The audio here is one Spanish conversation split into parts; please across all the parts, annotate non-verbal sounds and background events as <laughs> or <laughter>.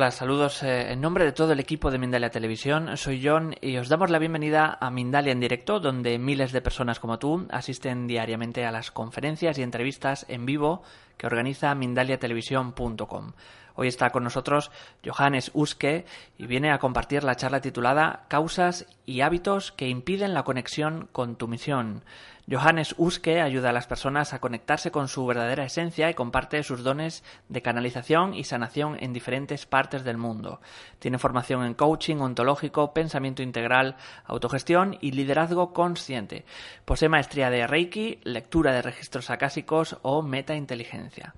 Hola, saludos eh, en nombre de todo el equipo de Mindalia Televisión. Soy John y os damos la bienvenida a Mindalia en directo, donde miles de personas como tú asisten diariamente a las conferencias y entrevistas en vivo que organiza mindaliatelevisión.com. Hoy está con nosotros Johannes Uske y viene a compartir la charla titulada Causas y hábitos que impiden la conexión con tu misión. Johannes Uske ayuda a las personas a conectarse con su verdadera esencia y comparte sus dones de canalización y sanación en diferentes partes del mundo. Tiene formación en coaching ontológico, pensamiento integral, autogestión y liderazgo consciente. Posee maestría de Reiki, lectura de registros acásicos o metainteligencia.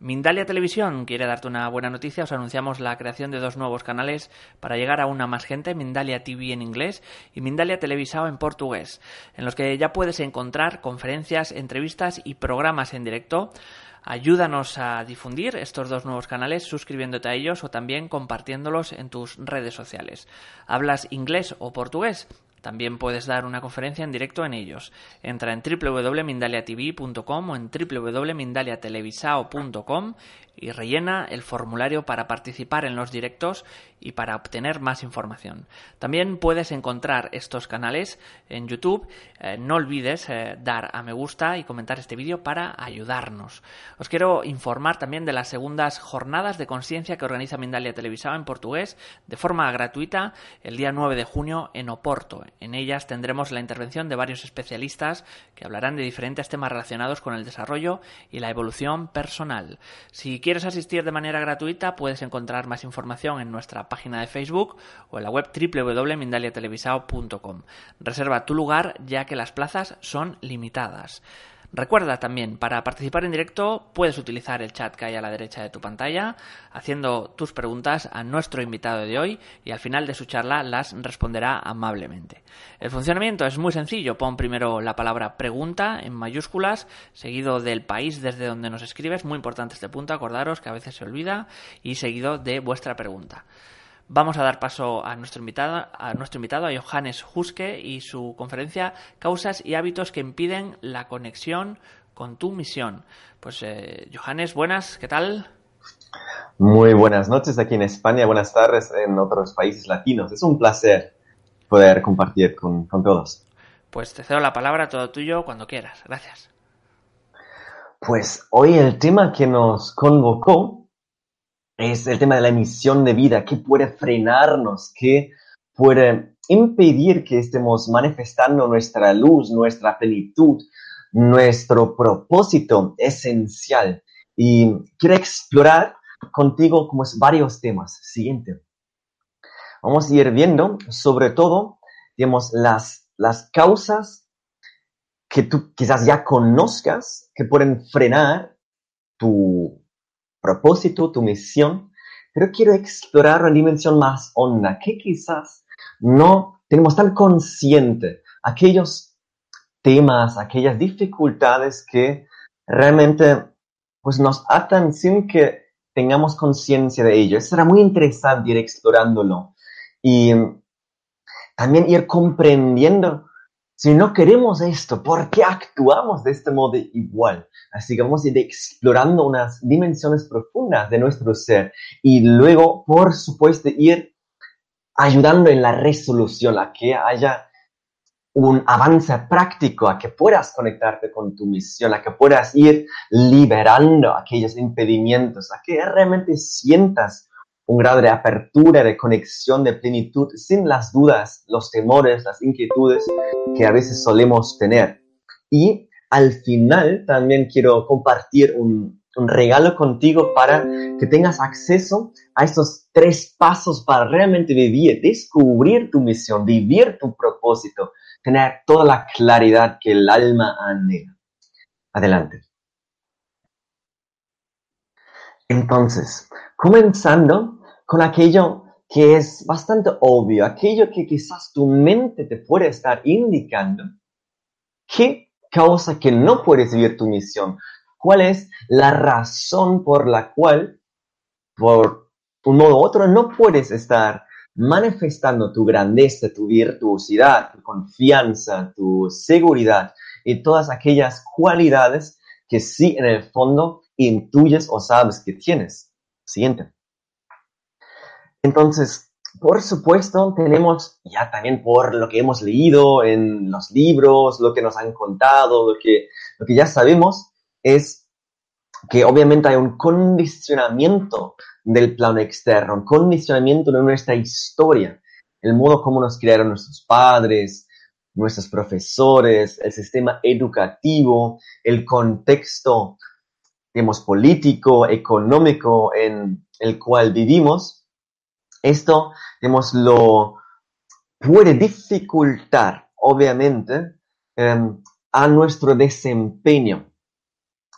Mindalia Televisión quiere darte una buena noticia. Os anunciamos la creación de dos nuevos canales para llegar a una más gente, Mindalia TV en inglés y Mindalia Televisao en portugués, en los que ya puedes encontrar conferencias, entrevistas y programas en directo. Ayúdanos a difundir estos dos nuevos canales suscribiéndote a ellos o también compartiéndolos en tus redes sociales. ¿Hablas inglés o portugués? También puedes dar una conferencia en directo en ellos. Entra en www.mindaliatv.com o en www.mindaliatelevisao.com y rellena el formulario para participar en los directos y para obtener más información. También puedes encontrar estos canales en YouTube. Eh, no olvides eh, dar a me gusta y comentar este vídeo para ayudarnos. Os quiero informar también de las segundas jornadas de conciencia que organiza Mindalia Televisao en portugués de forma gratuita el día 9 de junio en Oporto. En ellas tendremos la intervención de varios especialistas que hablarán de diferentes temas relacionados con el desarrollo y la evolución personal. Si quieres asistir de manera gratuita, puedes encontrar más información en nuestra página de Facebook o en la web www.mindaliatelevisao.com. Reserva tu lugar ya que las plazas son limitadas. Recuerda también, para participar en directo puedes utilizar el chat que hay a la derecha de tu pantalla, haciendo tus preguntas a nuestro invitado de hoy y al final de su charla las responderá amablemente. El funcionamiento es muy sencillo, pon primero la palabra pregunta en mayúsculas, seguido del país desde donde nos escribes, muy importante este punto, acordaros que a veces se olvida, y seguido de vuestra pregunta. Vamos a dar paso a nuestro invitado, a nuestro invitado, a Johannes Huske y su conferencia Causas y hábitos que impiden la conexión con tu misión. Pues eh, Johannes, buenas, ¿qué tal? Muy buenas noches aquí en España, buenas tardes en otros países latinos. Es un placer poder compartir con, con todos. Pues te cedo la palabra, todo tuyo, cuando quieras. Gracias. Pues hoy el tema que nos convocó es el tema de la misión de vida, qué puede frenarnos, qué puede impedir que estemos manifestando nuestra luz, nuestra plenitud, nuestro propósito esencial. Y quiero explorar contigo como es varios temas. Siguiente. Vamos a ir viendo sobre todo, digamos, las, las causas que tú quizás ya conozcas que pueden frenar tu propósito, tu misión, pero quiero explorar una dimensión más honda, que quizás no tenemos tan consciente aquellos temas, aquellas dificultades que realmente pues nos atan sin que tengamos conciencia de ello. Será muy interesante ir explorándolo y también ir comprendiendo si no queremos esto, ¿por qué actuamos de este modo igual? Así que vamos a ir explorando unas dimensiones profundas de nuestro ser y luego, por supuesto, ir ayudando en la resolución, a que haya un avance práctico, a que puedas conectarte con tu misión, a que puedas ir liberando aquellos impedimentos, a que realmente sientas un grado de apertura, de conexión, de plenitud, sin las dudas, los temores, las inquietudes que a veces solemos tener. Y al final también quiero compartir un, un regalo contigo para que tengas acceso a estos tres pasos para realmente vivir, descubrir tu misión, vivir tu propósito, tener toda la claridad que el alma anhela. Adelante. Entonces, comenzando con aquello que es bastante obvio, aquello que quizás tu mente te puede estar indicando, ¿qué causa que no puedes vivir tu misión? ¿Cuál es la razón por la cual, por un modo u otro, no puedes estar manifestando tu grandeza, tu virtuosidad, tu confianza, tu seguridad y todas aquellas cualidades que sí en el fondo intuyes o sabes que tienes. Siguiente. Entonces, por supuesto, tenemos ya también por lo que hemos leído en los libros, lo que nos han contado, lo que, lo que ya sabemos, es que obviamente hay un condicionamiento del plano externo, un condicionamiento de nuestra historia, el modo como nos criaron nuestros padres, nuestros profesores, el sistema educativo, el contexto, digamos, político, económico en el cual vivimos. Esto, digamos, lo puede dificultar, obviamente, em, a nuestro desempeño.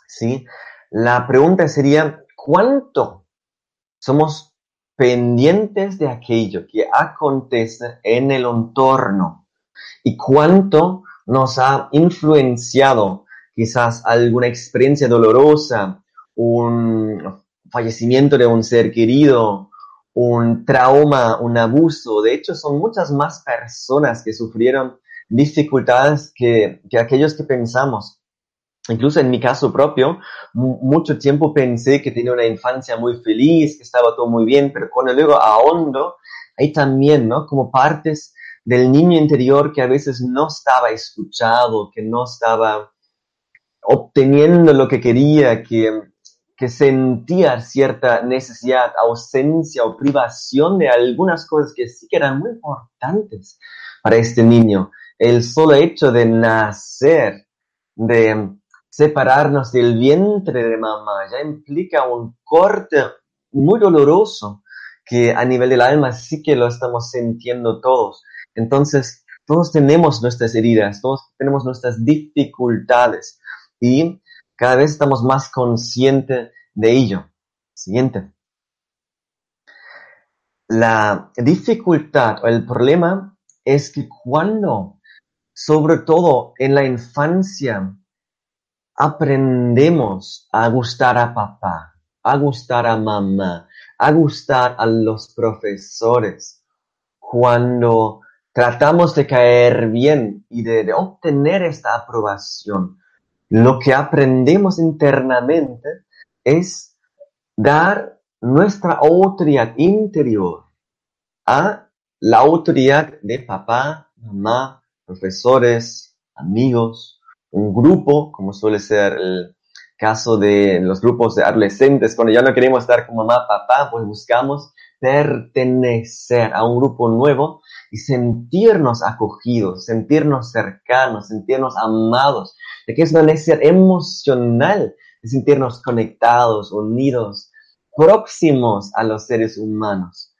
¿sí? La pregunta sería, ¿cuánto somos pendientes de aquello que acontece en el entorno? ¿Y cuánto nos ha influenciado quizás alguna experiencia dolorosa, un fallecimiento de un ser querido, un trauma, un abuso. De hecho, son muchas más personas que sufrieron dificultades que, que aquellos que pensamos. Incluso en mi caso propio, mucho tiempo pensé que tenía una infancia muy feliz, que estaba todo muy bien, pero cuando luego ahondo, hay también, ¿no? Como partes del niño interior que a veces no estaba escuchado, que no estaba obteniendo lo que quería, que, que sentía cierta necesidad, ausencia o privación de algunas cosas que sí que eran muy importantes para este niño. El solo hecho de nacer, de separarnos del vientre de mamá, ya implica un corte muy doloroso que a nivel del alma sí que lo estamos sintiendo todos. Entonces, todos tenemos nuestras heridas, todos tenemos nuestras dificultades y cada vez estamos más conscientes de ello. Siguiente. La dificultad o el problema es que cuando, sobre todo en la infancia, aprendemos a gustar a papá, a gustar a mamá, a gustar a los profesores, cuando tratamos de caer bien y de, obtener esta aprobación, lo que aprendemos internamente es dar nuestra autoridad interior a la autoridad de papá, mamá, profesores, amigos, un grupo, como suele ser el caso de los grupos de adolescentes, cuando ya no queremos estar con mamá, papá, pues buscamos pertenecer a un grupo nuevo y sentirnos acogidos, sentirnos cercanos, sentirnos amados, de que es una necesidad emocional de sentirnos conectados, unidos, próximos a los seres humanos.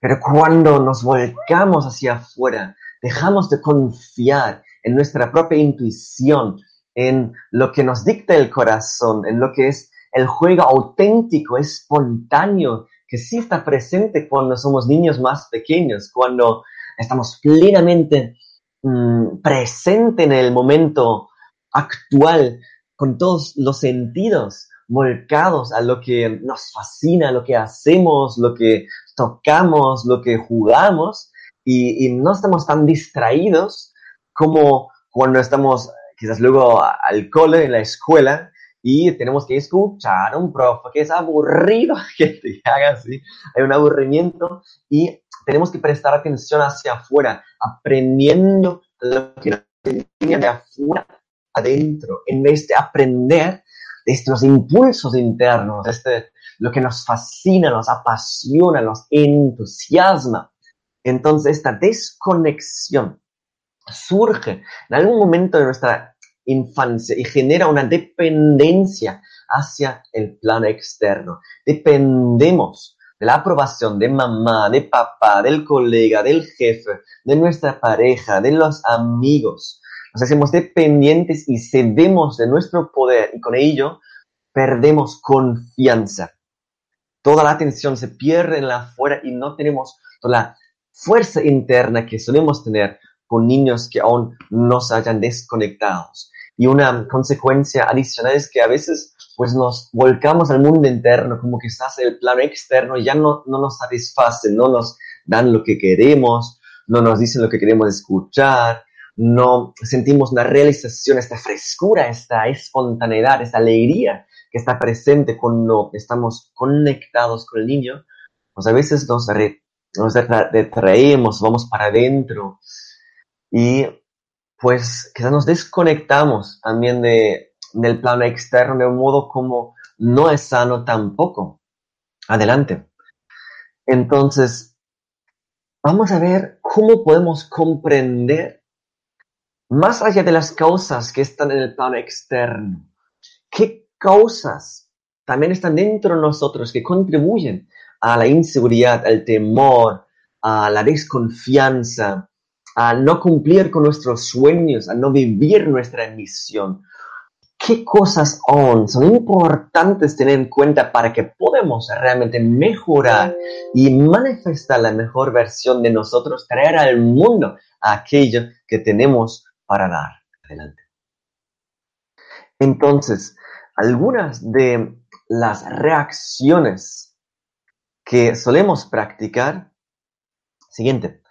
Pero cuando nos volcamos hacia afuera, dejamos de confiar en nuestra propia intuición, en lo que nos dicta el corazón, en lo que es el juego auténtico, espontáneo, que sí está presente cuando somos niños más pequeños, cuando estamos plenamente mm, presentes en el momento actual, con todos los sentidos volcados a lo que nos fascina, lo que hacemos, lo que tocamos, lo que jugamos, y no estamos tan distraídos como cuando estamos quizás luego al cole, en la escuela, y tenemos que escuchar a un profe que es aburrido, <laughs> que te haga así, hay un aburrimiento, y tenemos que prestar atención hacia afuera, aprendiendo lo que nos enseña de afuera adentro, en vez de aprender de estos impulsos internos, este, lo que nos fascina, nos apasiona, nos entusiasma. Entonces, esta desconexión surge en algún momento de nuestra infancia y genera una dependencia hacia el plano externo. Dependemos de la aprobación de mamá, de papá, del colega, del jefe, de nuestra pareja, de los amigos. Nos hacemos dependientes y cedemos de nuestro poder y con ello perdemos confianza. Toda la atención se pierde en la afuera y no tenemos toda la fuerza interna que solemos tener con niños que aún no se hayan desconectados. Y una consecuencia adicional es que a veces pues nos volcamos al mundo interno, como que estás en el plano externo ya no, no nos satisface, no nos dan lo que queremos, no nos dicen lo que queremos escuchar, no sentimos una realización, esta frescura, esta espontaneidad, esta alegría que está presente cuando estamos conectados con el niño, pues a veces nos, nos retraemos, vamos para adentro y pues quizás nos desconectamos también de, del plano externo de un modo como no es sano tampoco. Adelante. Entonces, vamos a ver cómo podemos comprender más allá de las causas que están en el plano externo. ¿Qué causas también están dentro de nosotros que contribuyen a la inseguridad, al temor, a la desconfianza, a no cumplir con nuestros sueños, a no vivir nuestra misión. ¿Qué cosas aún son importantes tener en cuenta para que podamos realmente mejorar y manifestar la mejor versión de nosotros, traer al mundo aquello que tenemos para dar? Adelante. Entonces, algunas de las reacciones que solemos practicar, siguiente,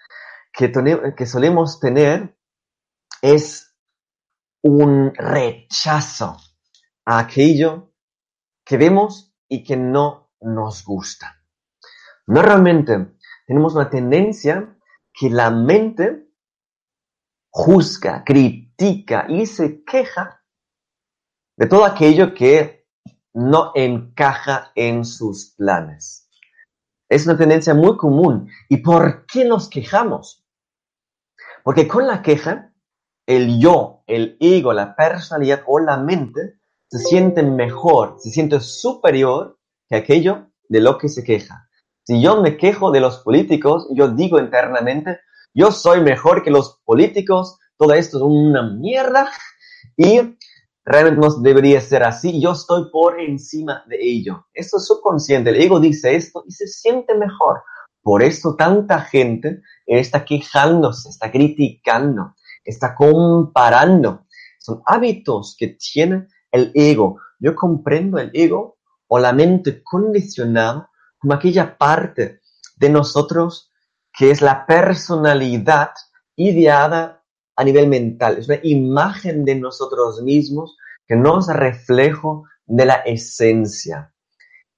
que, solemos tener es un rechazo a aquello que vemos y que no nos gusta. Normalmente tenemos una tendencia que la mente juzga, critica y se queja de todo aquello que no encaja en sus planes. Es una tendencia muy común. ¿Y por qué nos quejamos? Porque con la queja, el yo, el ego, la personalidad o la mente se siente mejor, se siente superior que aquello de lo que se queja. Si yo me quejo de los políticos, yo digo internamente, yo soy mejor que los políticos, todo esto es una mierda y realmente no debería ser así, yo estoy por encima de ello. Esto es subconsciente, el ego dice esto y se siente mejor. Por eso tanta gente está quejándose, está criticando, está comparando. Son hábitos que tiene el ego. Yo comprendo el ego o la mente condicionada como aquella parte de nosotros que es la personalidad ideada a nivel mental. Es una imagen de nosotros mismos que nos reflejo de la esencia.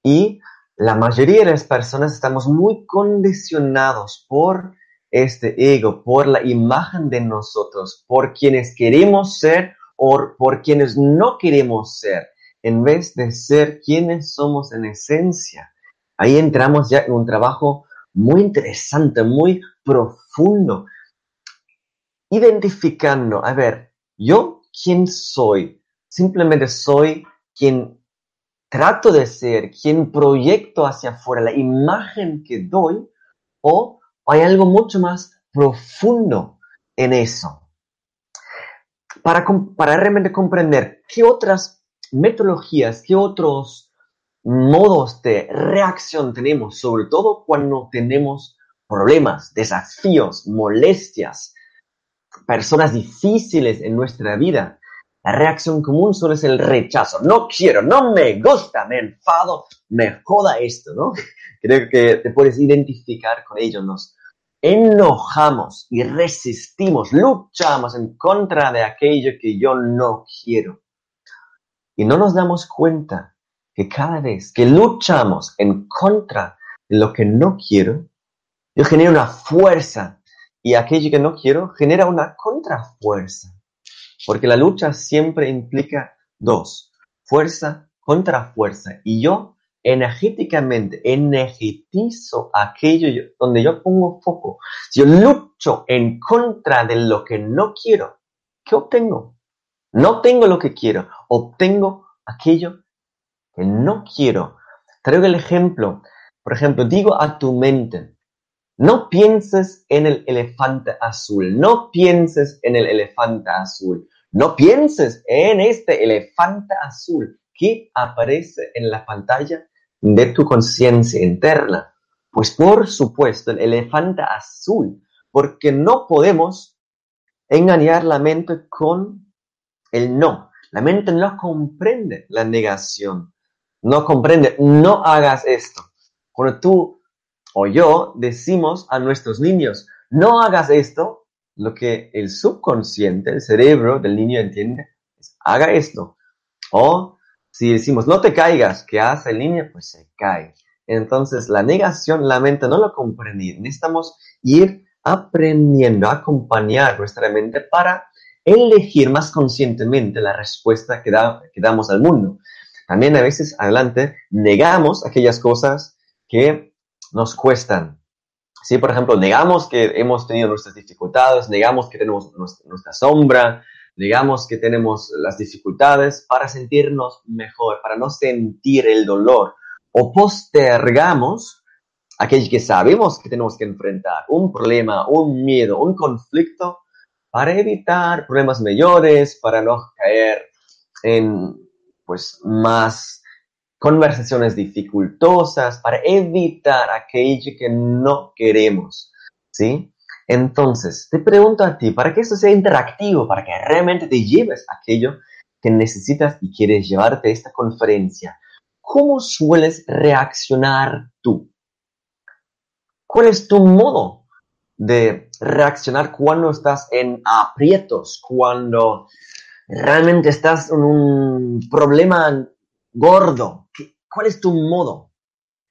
Y la mayoría de las personas estamos muy condicionados por este ego, por la imagen de nosotros, por quienes queremos ser o por quienes no queremos ser, en vez de ser quienes somos en esencia. Ahí entramos ya en un trabajo muy interesante, muy profundo, identificando, a ver, yo quién soy, simplemente soy quien trato de ser, quien proyecto hacia afuera, la imagen que doy, o hay algo mucho más profundo en eso. Para, para realmente comprender qué otras metodologías, qué otros modos de reacción tenemos, sobre todo cuando tenemos problemas, desafíos, molestias, personas difíciles en nuestra vida, la reacción común suele ser el rechazo. No quiero, no me gusta, me enfado, me joda esto, ¿no? <laughs> Creo que te puedes identificar con ello. Nos enojamos y resistimos, luchamos en contra de aquello que yo no quiero. Y no nos damos cuenta que cada vez que luchamos en contra de lo que no quiero, yo genero una fuerza y aquello que no quiero genera una contrafuerza. Porque la lucha siempre implica dos, fuerza contra fuerza. Y yo energéticamente energetizo aquello donde yo pongo foco. Si yo lucho en contra de lo que no quiero, ¿qué obtengo? No tengo lo que quiero, obtengo aquello que no quiero. Traigo el ejemplo por ejemplo, digo a tu mente, no pienses en el elefante azul, no pienses en el elefante azul, no pienses en este elefante azul que aparece en la pantalla de tu conciencia interna. Pues por supuesto, el elefante azul, porque no podemos engañar la mente con el no. La mente no comprende la negación, no comprende, no hagas esto. Cuando tú o yo decimos a nuestros niños, no hagas esto, lo que el subconsciente, el cerebro del niño entiende es, haga esto. O si decimos, no te caigas, ¿qué hace el niño? Pues se cae. Entonces, la negación, la mente no lo comprende. Necesitamos ir aprendiendo a acompañar nuestra mente para elegir más conscientemente la respuesta que, que damos al mundo. También a veces, adelante, negamos aquellas cosas que nos cuestan. Sí, por ejemplo, negamos que hemos tenido nuestras dificultades, negamos que tenemos nuestra sombra, negamos que tenemos las dificultades para sentirnos mejor, para no sentir el dolor, o postergamos aquello que sabemos que tenemos que enfrentar, un problema, un miedo, un conflicto, para evitar problemas mayores, para no caer en pues más conversaciones dificultosas, para evitar aquello que no queremos, ¿sí? Entonces, te pregunto a ti, para que esto sea interactivo, para que realmente te lleves aquello que necesitas y quieres llevarte a esta conferencia, ¿cómo sueles reaccionar tú? ¿Cuál es tu modo de reaccionar cuando estás en aprietos, cuando realmente estás en un problema gordo? ¿Cuál es tu modo?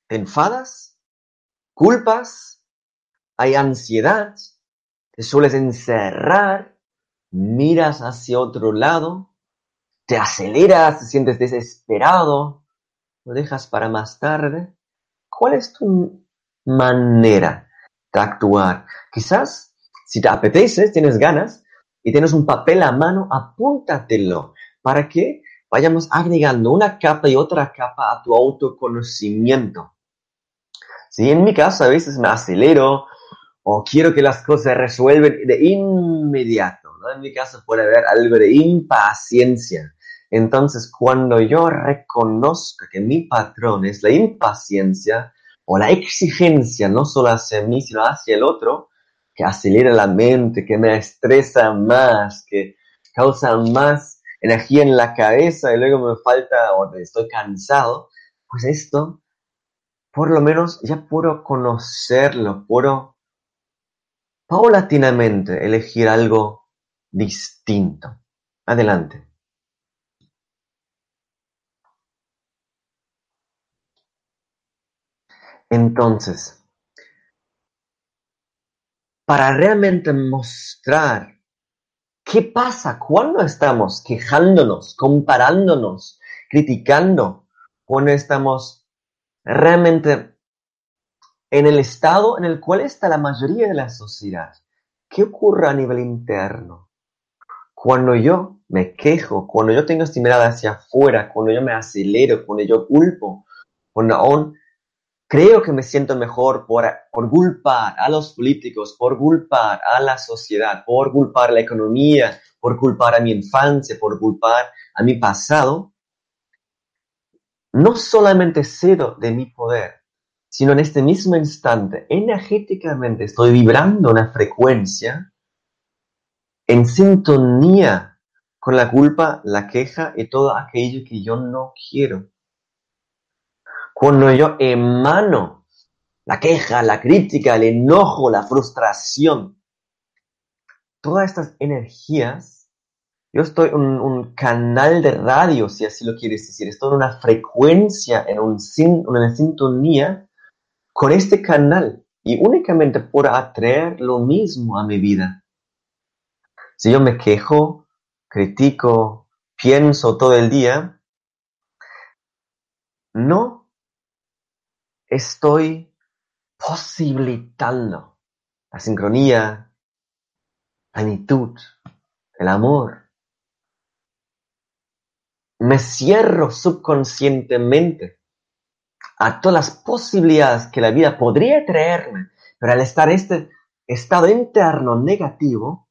¿Te enfadas? ¿Culpas? ¿Hay ansiedad? ¿Te sueles encerrar? ¿Miras hacia otro lado? ¿Te aceleras? ¿Te sientes desesperado? ¿Lo dejas para más tarde? ¿Cuál es tu manera de actuar? Quizás, si te apetece, tienes ganas y tienes un papel a mano, apúntatelo para que vayamos agregando una capa y otra capa a tu autoconocimiento. Si en mi caso a veces me acelero o quiero que las cosas resuelven de inmediato. ¿no? En mi caso puede haber algo de impaciencia. Entonces, cuando yo reconozco que mi patrón es la impaciencia o la exigencia, no solo hacia mí, sino hacia el otro, que acelera la mente, que me estresa más, que causa más energía en la cabeza y luego me falta o estoy cansado, pues esto, por lo menos ya puedo conocerlo, puedo paulatinamente elegir algo distinto. Adelante. Entonces, para realmente mostrar ¿Qué pasa cuando estamos quejándonos, comparándonos, criticando? Cuando estamos realmente en el estado en el cual está la mayoría de la sociedad. ¿Qué ocurre a nivel interno? Cuando yo me quejo, cuando yo tengo esta mirada hacia afuera, cuando yo me acelero, cuando yo culpo, cuando aún creo que me siento mejor por, por culpar a los políticos, por culpar a la sociedad, por culpar a la economía, por culpar a mi infancia, por culpar a mi pasado, no solamente cedo de mi poder, sino en este mismo instante, energéticamente estoy vibrando una frecuencia en sintonía con la culpa, la queja y todo aquello que yo no quiero. Cuando yo emano la queja, la crítica, el enojo, la frustración, todas estas energías, yo estoy en un, canal de radio, si así lo quieres decir, estoy en una frecuencia, en un, una sintonía con este canal y únicamente por atraer lo mismo a mi vida. Si yo me quejo, critico, pienso todo el día, no estoy posibilitando la sincronía, la plenitud, el amor. Me cierro subconscientemente a todas las posibilidades que la vida podría traerme, pero al estar este estado interno negativo,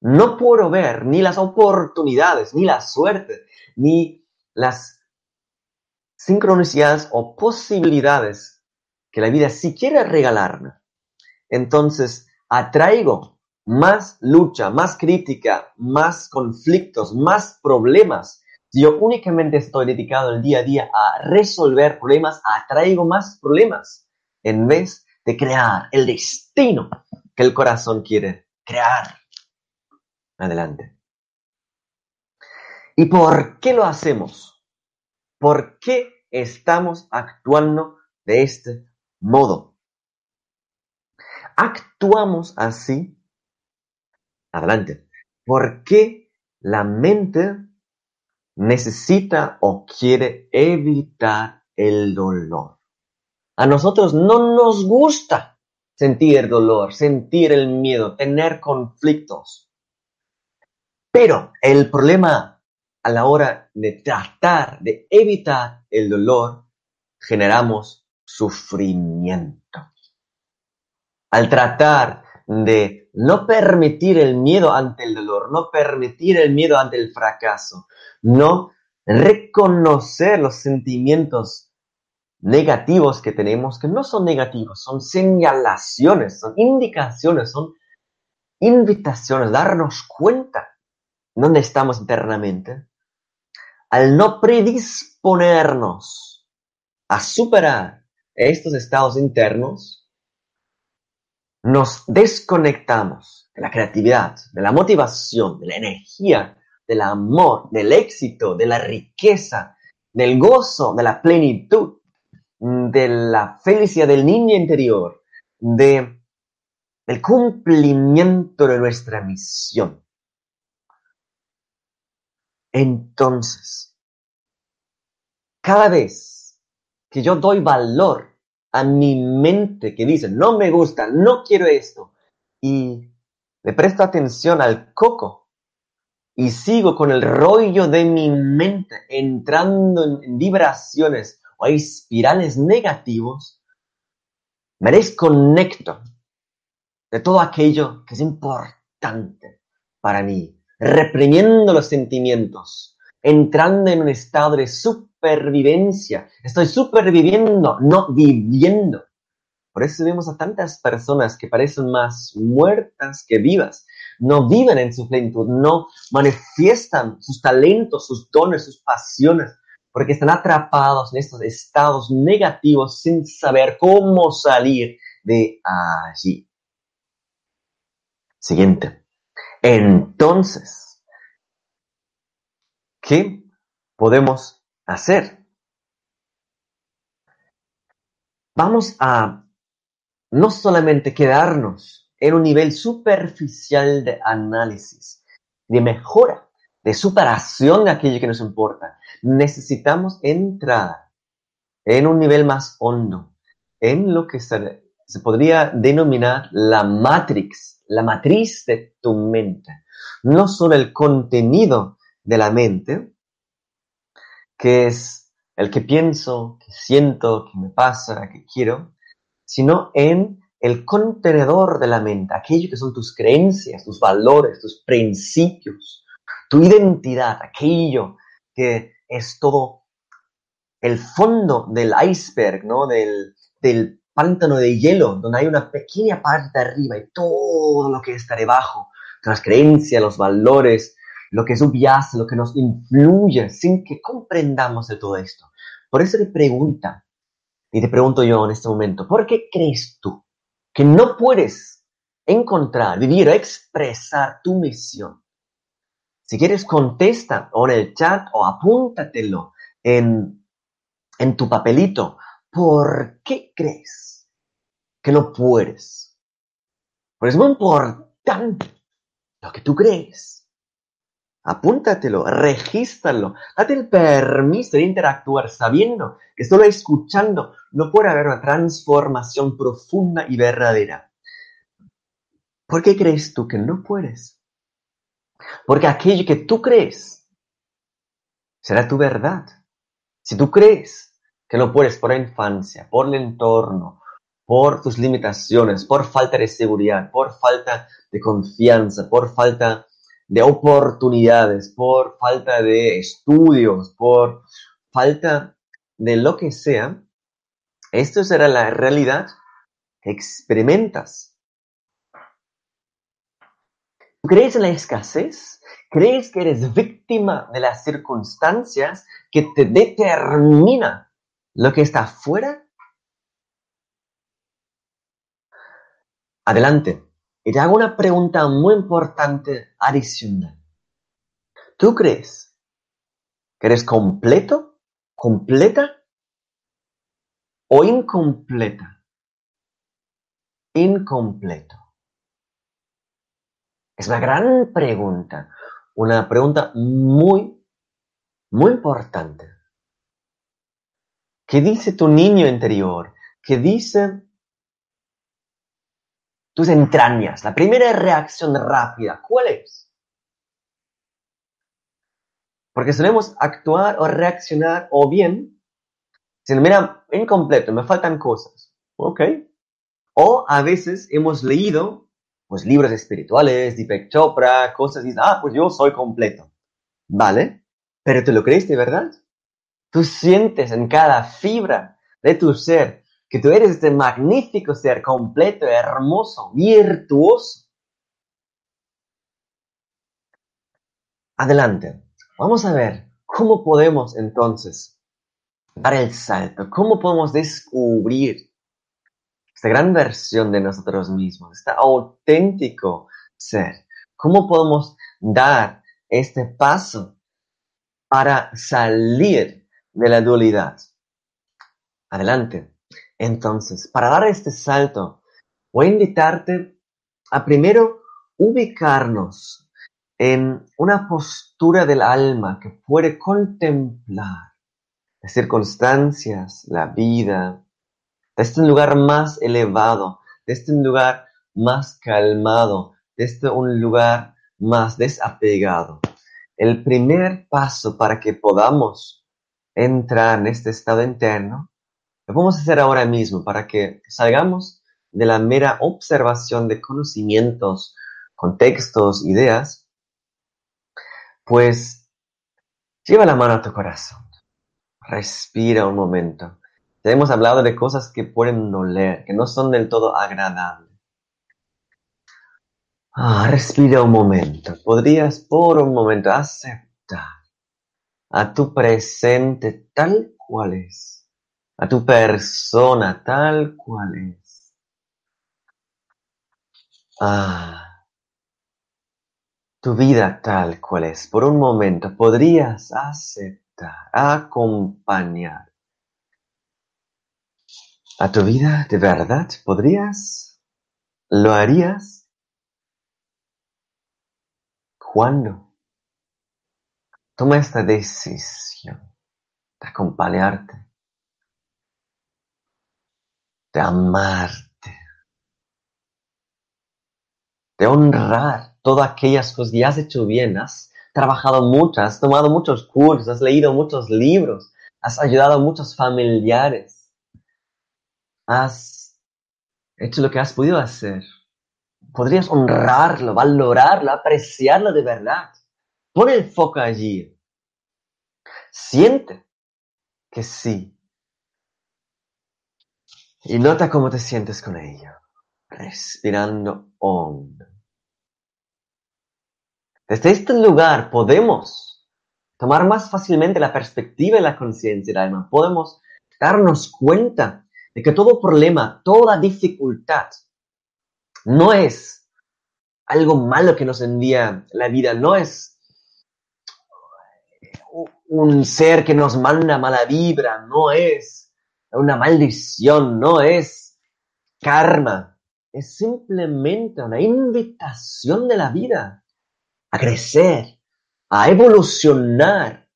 no puedo ver ni las oportunidades, ni la suerte, ni las sincronicidades o posibilidades que la vida sí quiere regalarme. Entonces, atraigo más lucha, más crítica, más conflictos, más problemas. Si yo únicamente estoy dedicado el día a día a resolver problemas, atraigo más problemas en vez de crear el destino que el corazón quiere crear. Adelante. ¿Y por qué lo hacemos? ¿Por qué estamos actuando de este modo? Actuamos así. Adelante. ¿Por qué la mente necesita o quiere evitar el dolor? A nosotros no nos gusta sentir dolor, sentir el miedo, tener conflictos. Pero el problema a la hora de tratar de evitar el dolor, generamos sufrimiento. Al tratar de no permitir el miedo ante el dolor, no permitir el miedo ante el fracaso, no reconocer los sentimientos negativos que tenemos, que no son negativos, son señalaciones, son indicaciones, son invitaciones, darnos cuenta dónde estamos internamente, al no predisponernos a superar estos estados internos, nos desconectamos de la creatividad, de la motivación, de la energía, del amor, del éxito, de la riqueza, del gozo, de la plenitud de la felicidad del niño interior, de el cumplimiento de nuestra misión. Entonces, cada vez que yo doy valor a mi mente que dice, no me gusta, no quiero esto, y le presto atención al coco y sigo con el rollo de mi mente entrando en vibraciones o hay espirales negativos, me desconecto de todo aquello que es importante para mí, reprimiendo los sentimientos, entrando en un estado de supervivencia. Estoy superviviendo, no viviendo. Por eso vemos a tantas personas que parecen más muertas que vivas. No viven en su plenitud, no manifiestan sus talentos, sus dones, sus pasiones, porque están atrapados en estos estados negativos sin saber cómo salir de allí. Siguiente. Entonces, ¿qué podemos hacer? Vamos a no solamente quedarnos en un nivel superficial de análisis, de mejora, de superación de aquello que nos importa, necesitamos entrar en un nivel más hondo, en lo que se, podría denominar la matrix, la matriz de tu mente. No solo el contenido de la mente, que es el que pienso, que siento, que me pasa, que quiero, sino en el contenedor de la mente, aquello que son tus creencias, tus valores, tus principios, tu identidad, aquello que es todo el fondo del iceberg, ¿no? Del, del pántano de hielo, donde hay una pequeña parte arriba y todo lo que está debajo, las creencias, los valores, lo que subyace, lo que nos influye, sin que comprendamos de todo esto. Por eso te pregunta, y te pregunto yo en este momento, ¿por qué crees tú que no puedes encontrar, vivir o expresar tu misión si quieres, contesta o en el chat o apúntatelo en, en tu papelito. ¿Por qué crees que no puedes? Pues es muy importante lo que tú crees. Apúntatelo, regístralo, date el permiso de interactuar sabiendo que solo escuchando no puede haber una transformación profunda y verdadera. ¿Por qué crees tú que no puedes? Porque aquello que tú crees será tu verdad. Si tú crees que no puedes por la infancia, por el entorno, por tus limitaciones, por falta de seguridad, por falta de confianza, por falta de oportunidades, por falta de estudios, por falta de lo que sea, esto será la realidad que experimentas. ¿Crees en la escasez? ¿Crees que eres víctima de las circunstancias que te determina lo que está afuera? Adelante. Y te hago una pregunta muy importante adicional. ¿Tú crees que eres completo, completa o incompleta? Incompleto. Es una gran pregunta, una pregunta muy, muy importante. ¿Qué dice tu niño interior? ¿Qué dice tus entrañas? La primera reacción rápida, ¿cuál es? Porque solemos actuar o reaccionar o bien, si mira, incompleto, me faltan cosas, ¿ok? O a veces hemos leído pues libros espirituales, Deepak cosas y ah, pues yo soy completo. ¿Vale? Pero ¿te lo crees verdad? Tú sientes en cada fibra de tu ser que tú eres este magnífico ser completo, hermoso, virtuoso. Adelante. Vamos a ver cómo podemos entonces dar el salto, cómo podemos descubrir esta gran versión de nosotros mismos, este auténtico ser. ¿Cómo podemos dar este paso para salir de la dualidad? Adelante. Entonces, para dar este salto, voy a invitarte a primero ubicarnos en una postura del alma que puede contemplar las circunstancias, la vida, desde un lugar más elevado, desde un lugar más calmado, desde un lugar más desapegado. El primer paso para que podamos entrar en este estado interno, lo vamos a hacer ahora mismo para que salgamos de la mera observación de conocimientos, contextos, ideas, pues lleva la mano a tu corazón, respira un momento ya hemos hablado de cosas que pueden doler, que no son del todo agradables. Ah, respira un momento. Podrías por un momento aceptar a tu presente tal cual es, a tu persona tal cual es. Ah, tu vida tal cual es. Por un momento podrías aceptar, acompañar a tu vida de verdad? ¿Podrías? ¿Lo harías? ¿Cuándo? Toma esta decisión de acompañarte, de amarte, de honrar todas aquellas cosas que has hecho bien, has trabajado mucho, has tomado muchos cursos, has leído muchos libros, has ayudado a muchos familiares has hecho lo que has podido hacer. Podrías honrarlo, valorarlo, apreciarlo de verdad. Pon el foco allí. Siente que sí. Y nota cómo te sientes con ello. Respirando hondo. Desde este lugar podemos tomar más fácilmente la perspectiva y la conciencia del alma. Podemos darnos cuenta de que todo problema, toda dificultad no es algo malo que nos envía la vida, no es un ser que nos manda mala vibra, no es una maldición, no es karma, es simplemente una invitación de la vida a crecer, a evolucionar,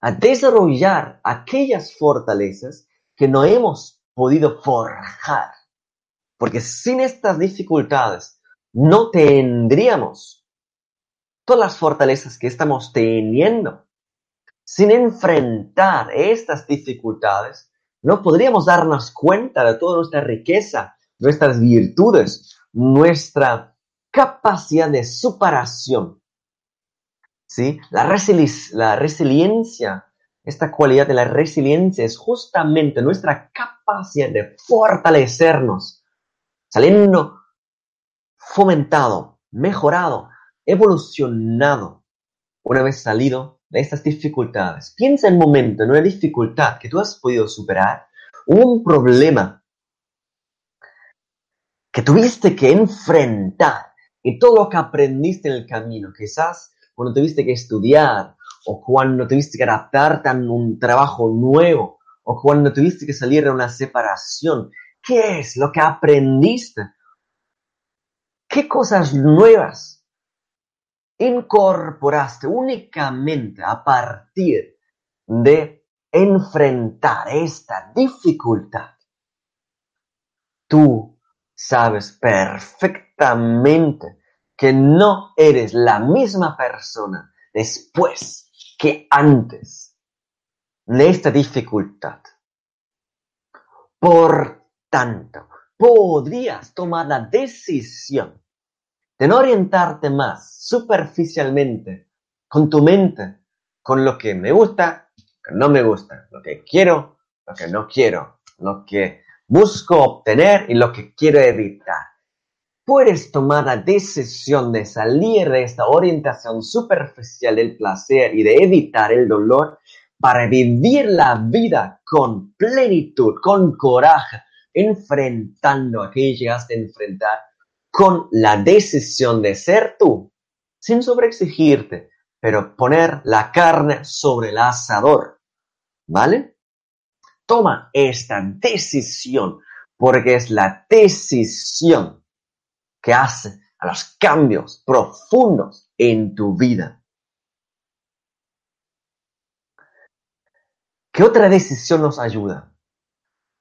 a desarrollar aquellas fortalezas que no hemos podido forjar. Porque sin estas dificultades no tendríamos todas las fortalezas que estamos teniendo. Sin enfrentar estas dificultades, no podríamos darnos cuenta de toda nuestra riqueza, nuestras virtudes, nuestra capacidad de superación. ¿Sí? La, la resiliencia, esta cualidad de la resiliencia es justamente nuestra capacidad de fortalecernos, saliendo fomentado, mejorado, evolucionado una vez salido de estas dificultades. Piensa en un momento, en una dificultad que tú has podido superar, un problema que tuviste que enfrentar y todo lo que aprendiste en el camino, quizás cuando tuviste que estudiar o cuando tuviste que adaptarte a un trabajo nuevo o cuando tuviste que salir de una separación. ¿Qué es lo que aprendiste? ¿Qué cosas nuevas incorporaste únicamente a partir de enfrentar esta dificultad? Tú sabes perfectamente que no eres la misma persona después que antes de esta dificultad. Por tanto, podrías tomar la decisión de no orientarte más superficialmente con tu mente, con lo que me gusta, lo que no me gusta, lo que quiero, lo que no quiero, lo que busco obtener y lo que quiero evitar. Puedes tomar la decisión de salir de esta orientación superficial del placer y de evitar el dolor para vivir la vida con plenitud, con coraje, enfrentando a que llegaste a enfrentar con la decisión de ser tú, sin sobreexigirte, pero poner la carne sobre el asador. ¿Vale? Toma esta decisión, porque es la decisión que hace a los cambios profundos en tu vida. ¿Qué otra decisión nos ayuda?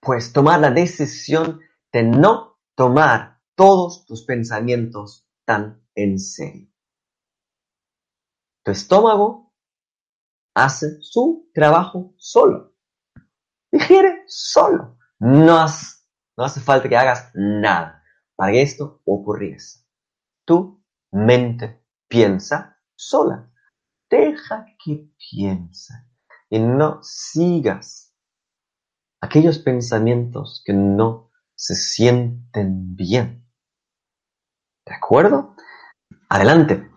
Pues tomar la decisión de no tomar todos tus pensamientos tan en serio. Tu estómago hace su trabajo solo. Digiere solo. No, hace falta que hagas nada para que esto ocurriese. Tu mente piensa sola. Deja que piense y no sigas aquellos pensamientos que no se sienten bien. ¿De acuerdo? Adelante.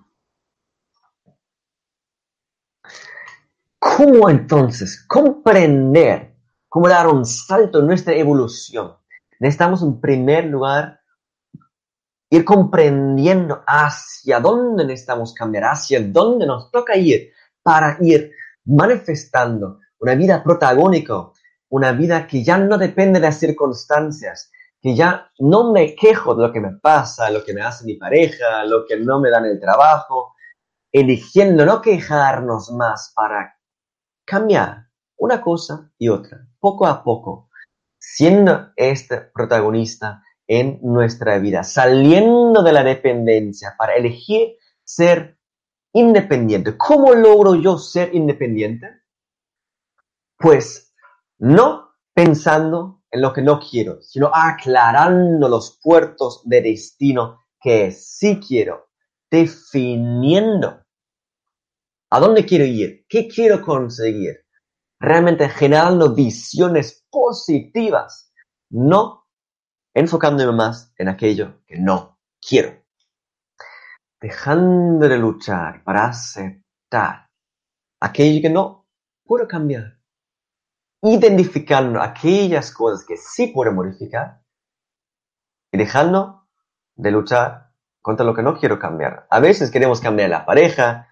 ¿Cómo entonces comprender, cómo dar un salto en nuestra evolución? Necesitamos en primer lugar ir comprendiendo hacia dónde necesitamos cambiar, hacia dónde nos toca ir para ir manifestando una vida protagónica, una vida que ya no depende de las circunstancias, que ya no me quejo de lo que me pasa, lo que me hace mi pareja, lo que no me dan el trabajo, eligiendo no quejarnos más para cambiar una cosa y otra, poco a poco, siendo este protagonista en nuestra vida, saliendo de la dependencia para elegir ser independiente. ¿Cómo logro yo ser independiente? Pues no pensando en lo que no quiero, sino aclarando los puertos de destino que sí quiero, definiendo a dónde quiero ir, qué quiero conseguir, realmente generando visiones positivas, no enfocándome más en aquello que no quiero. Dejando de luchar para aceptar aquello que no puedo cambiar. Identificando aquellas cosas que sí puedo modificar y dejando de luchar contra lo que no quiero cambiar. A veces queremos cambiar la pareja,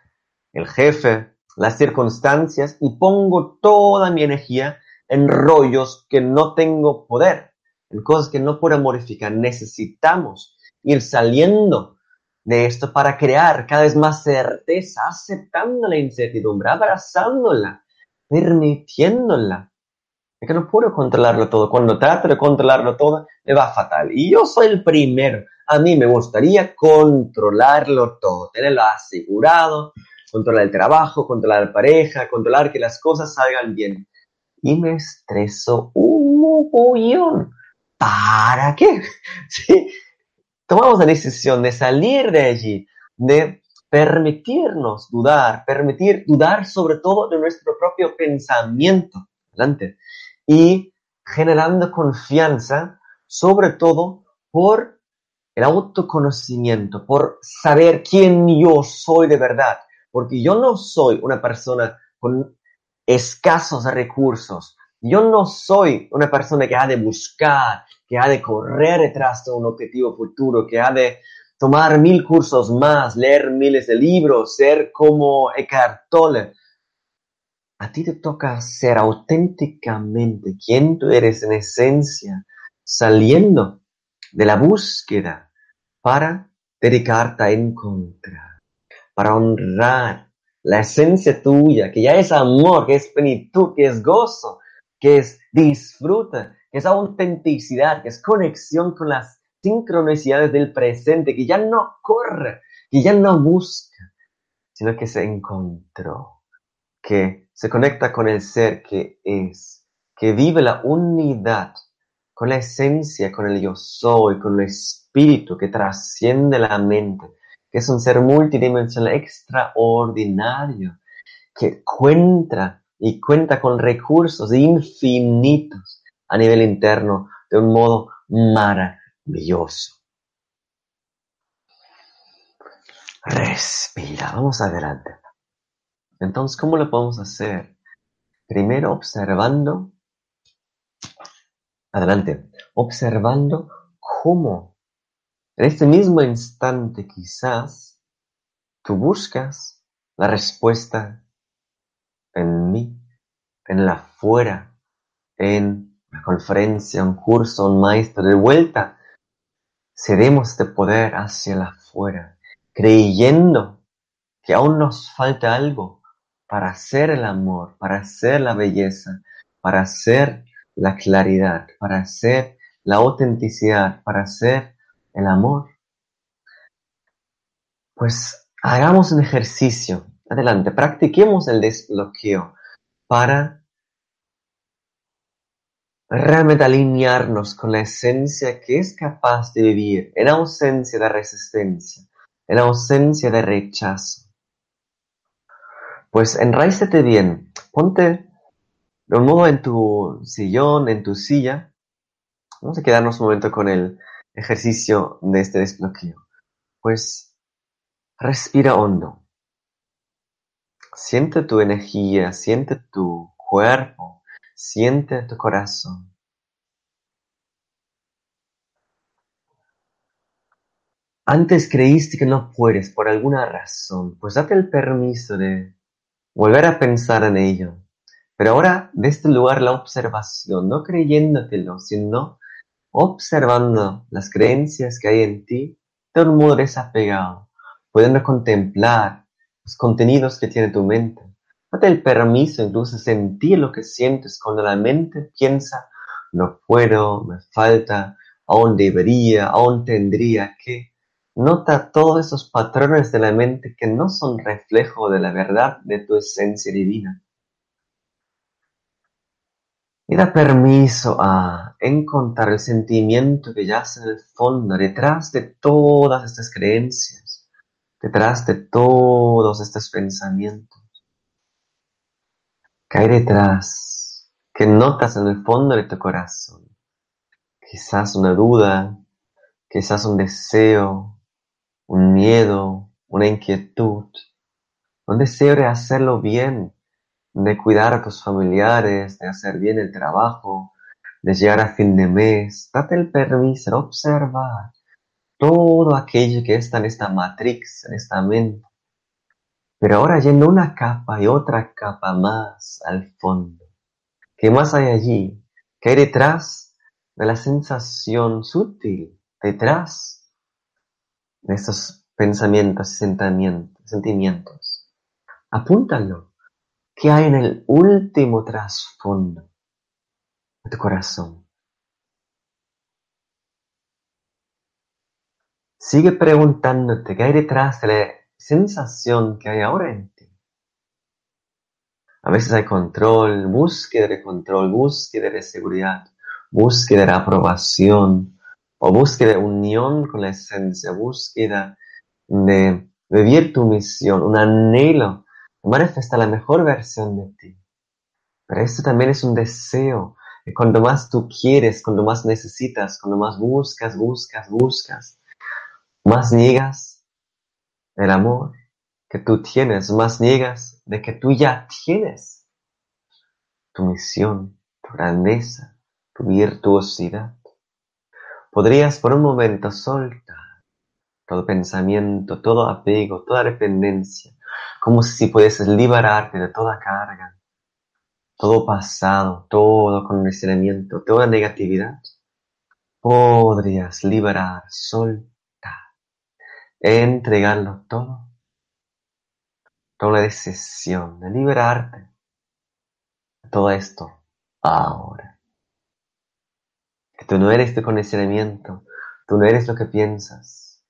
el jefe, las circunstancias y pongo toda mi energía en rollos que no tengo poder, en cosas que no puedo modificar. Necesitamos ir saliendo de esto para crear cada vez más certeza, aceptando la incertidumbre, abrazándola, permitiéndola. Es que no puedo controlarlo todo. Cuando trato de controlarlo todo, me va fatal. Y yo soy el primero. A mí me gustaría controlarlo todo, tenerlo asegurado, controlar el trabajo, controlar la pareja, controlar que las cosas salgan bien. y me estreso un mogollón. ¿Para qué? <laughs> Sí, tomamos la decisión de salir de allí, de permitirnos dudar, permitir dudar sobre todo de nuestro propio pensamiento, adelante, y generando confianza, sobre todo por el autoconocimiento, por saber quién yo soy de verdad, porque yo no soy una persona con escasos recursos, yo no soy una persona que ha de buscar, que ha de correr detrás de un objetivo futuro, que ha de tomar mil cursos más, leer miles de libros, ser como Eckhart Tolle. A ti te toca ser auténticamente quien tú eres en esencia, saliendo de la búsqueda para dedicarte a encontrar, para honrar la esencia tuya, que ya es amor, que es plenitud, que es gozo, que es disfruta, que es autenticidad, que es conexión con las sincronicidades del presente, que ya no corre, que ya no busca, sino que se encontró, que se conecta con el ser que es, que vive la unidad con la esencia, con el yo soy, con el espíritu que trasciende la mente, que es un ser multidimensional extraordinario, que cuenta y cuenta con recursos infinitos a nivel interno de un modo maravilloso. Respira, vamos adelante. Entonces, ¿cómo lo podemos hacer? Primero observando, adelante, observando cómo en este mismo instante quizás tú buscas la respuesta en mí, en la fuera, en una conferencia, un curso, un maestro, de vuelta, cedemos este poder hacia la fuera, creyendo que aún nos falta algo para hacer el amor, para hacer la belleza, para hacer la claridad, para hacer la autenticidad, para hacer el amor. Pues hagamos un ejercicio Adelante, practiquemos el desbloqueo para realmente alinearnos con la esencia que es capaz de vivir en ausencia de resistencia, en ausencia de rechazo. Pues enraízate bien, ponte de un en tu sillón, en tu silla. Vamos a quedarnos un momento con el ejercicio de este desbloqueo. Pues respira hondo. Siente tu energía, siente tu cuerpo, siente tu corazón. Antes creíste que no puedes por alguna razón, pues date el permiso de volver a pensar en ello. Pero ahora de este lugar la observación, no creyéndotelo, sino observando las creencias que hay en ti de un modo desapegado, pudiendo contemplar los contenidos que tiene tu mente. Date el permiso incluso sentir lo que sientes cuando la mente piensa, no puedo, me falta, aún debería, aún tendría que. Nota todos esos patrones de la mente que no son reflejo de la verdad de tu esencia divina. Y da permiso a encontrar el sentimiento que yace en el fondo, detrás de todas estas creencias detrás de todos estos pensamientos? ¿Qué hay detrás? ¿Qué notas en el fondo de tu corazón? Quizás una duda, quizás un deseo, un miedo, una inquietud, un deseo de hacerlo bien, de cuidar a tus familiares, de hacer bien el trabajo, de llegar a fin de mes. Date el permiso de observar todo aquello que está en esta matrix, en esta mente. Pero ahora yendo una capa y otra capa más al fondo. ¿Qué más hay allí? ¿Qué hay detrás de la sensación sutil? Detrás de estos pensamientos y sentimientos. Apúntalo. ¿Qué hay en el último trasfondo de tu corazón? Sigue preguntándote qué hay detrás de la sensación que hay ahora en ti. A veces hay control, búsqueda de control, búsqueda de seguridad, búsqueda de aprobación o búsqueda de unión con la esencia, búsqueda de vivir tu misión, un anhelo manifestar la mejor versión de ti. Pero esto también es un deseo. Y cuando más tú quieres, cuando más necesitas, cuando más buscas, buscas, buscas, más niegas el amor que tú tienes, más niegas de que tú ya tienes tu misión, tu grandeza, tu virtuosidad. Podrías por un momento soltar todo pensamiento, todo apego, toda dependencia, como si pudieses liberarte de toda carga, todo pasado, todo condicionamiento, toda negatividad. Podrías liberar, soltar, entregarlo todo. Toma la decisión de liberarte de todo esto ahora. Que tú no eres tu condicionamiento, tú no eres lo que piensas,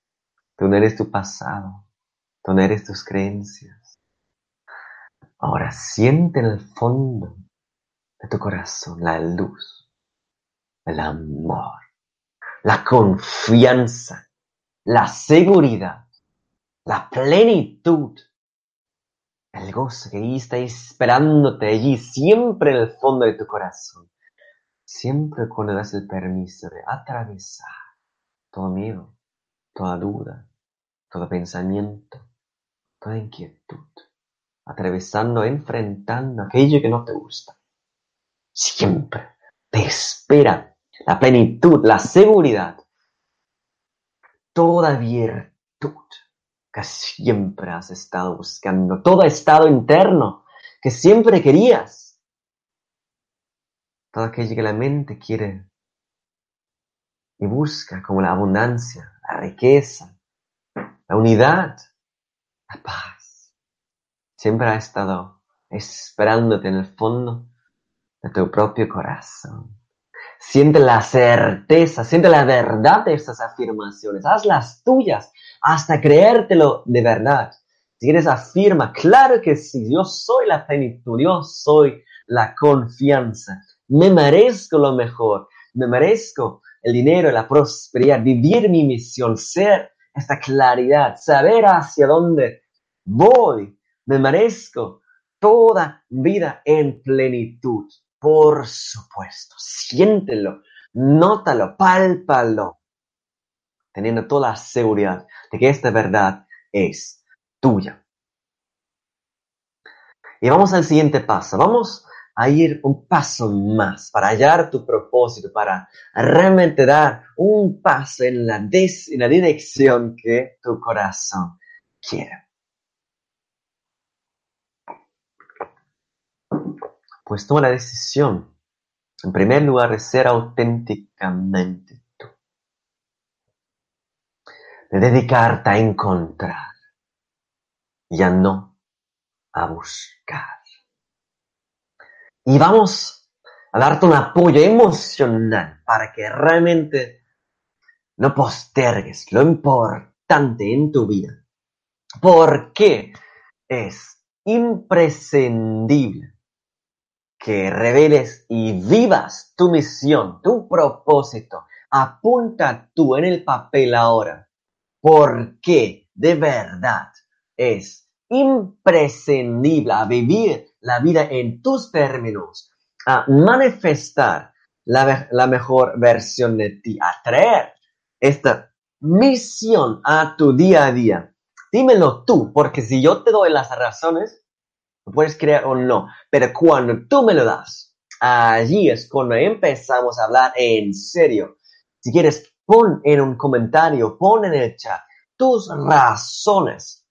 tú no eres tu pasado, tú no eres tus creencias. Ahora siente en el fondo de tu corazón la luz, el amor, la confianza, la seguridad, la plenitud, el gozo que está esperándote allí, siempre en el fondo de tu corazón. Siempre cuando das el permiso de atravesar todo miedo, toda duda, todo pensamiento, toda inquietud, atravesando, enfrentando aquello que no te gusta. Siempre te espera la plenitud, la seguridad, toda virtud que siempre has estado buscando, todo estado interno que siempre querías, todo aquello que la mente quiere y busca como la abundancia, la riqueza, la unidad, la paz. Siempre ha estado esperándote en el fondo de tu propio corazón. Siente la certeza, siente la verdad de estas afirmaciones, hazlas tuyas hasta creértelo de verdad. Si quieres afirma, claro que sí, yo soy la plenitud, yo soy la confianza, me merezco lo mejor, me merezco el dinero, la prosperidad, vivir mi misión, ser esta claridad, saber hacia dónde voy, me merezco toda vida en plenitud. Por supuesto, siéntelo, nótalo, pálpalo, teniendo toda la seguridad de que esta verdad es tuya. Y vamos al siguiente paso. Vamos a ir un paso más para hallar tu propósito, para realmente dar un paso en la, dirección que tu corazón quiere. Pues toma la decisión, en primer lugar, de ser auténticamente tú. De dedicarte a encontrar, ya no a buscar. Y vamos a darte un apoyo emocional para que realmente no postergues lo importante en tu vida. Porque es imprescindible que reveles y vivas tu misión, tu propósito. Apunta tú en el papel ahora. Porque de verdad es imprescindible vivir la vida en tus términos, a manifestar la, la mejor versión de ti, a traer esta misión a tu día a día. Dímelo tú, porque si yo te doy las razones, lo puedes creer o no, pero cuando tú me lo das, allí es cuando empezamos a hablar en serio. Si quieres, pon en un comentario, pon en el chat tus razones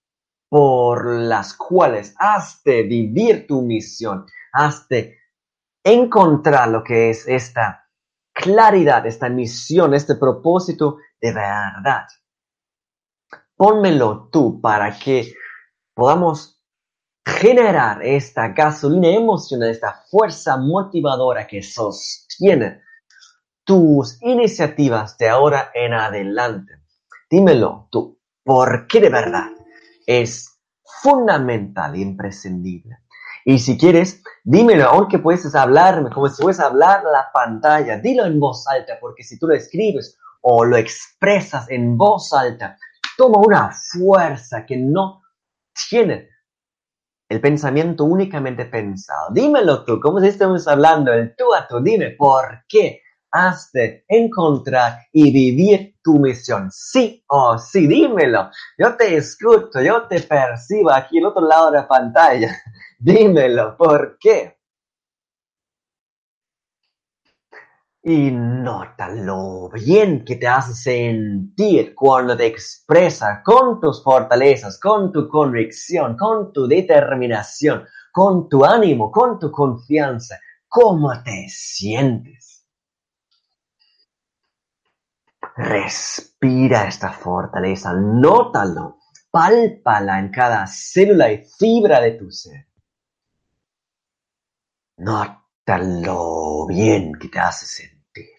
por las cuales has de vivir tu misión, has de encontrar lo que es esta claridad, esta misión, este propósito de verdad. Pónmelo tú para que podamos generar esta gasolina emocional, esta fuerza motivadora que sostiene tus iniciativas de ahora en adelante. Dímelo tú, ¿por qué de verdad? Es fundamental e imprescindible. Y si quieres, dímelo, aunque puedes hablarme, como si puedes hablar la pantalla, dilo en voz alta, porque si tú lo escribes o lo expresas en voz alta, toma una fuerza que no tiene el pensamiento únicamente pensado. Dímelo tú, como si estamos hablando el tú a tú, dime por qué has de encontrar y vivir tu misión. Sí o sí, dímelo. Yo te escucho, yo te percibo aquí al otro lado de la pantalla. <laughs> Dímelo, ¿por qué? Y nota lo bien que te hace sentir cuando te expresas con tus fortalezas, con tu convicción, con tu determinación, con tu ánimo, con tu confianza. ¿Cómo te sientes? Respira esta fortaleza, nótalo, pálpala en cada célula y fibra de tu ser. Nota lo bien que te hace sentir.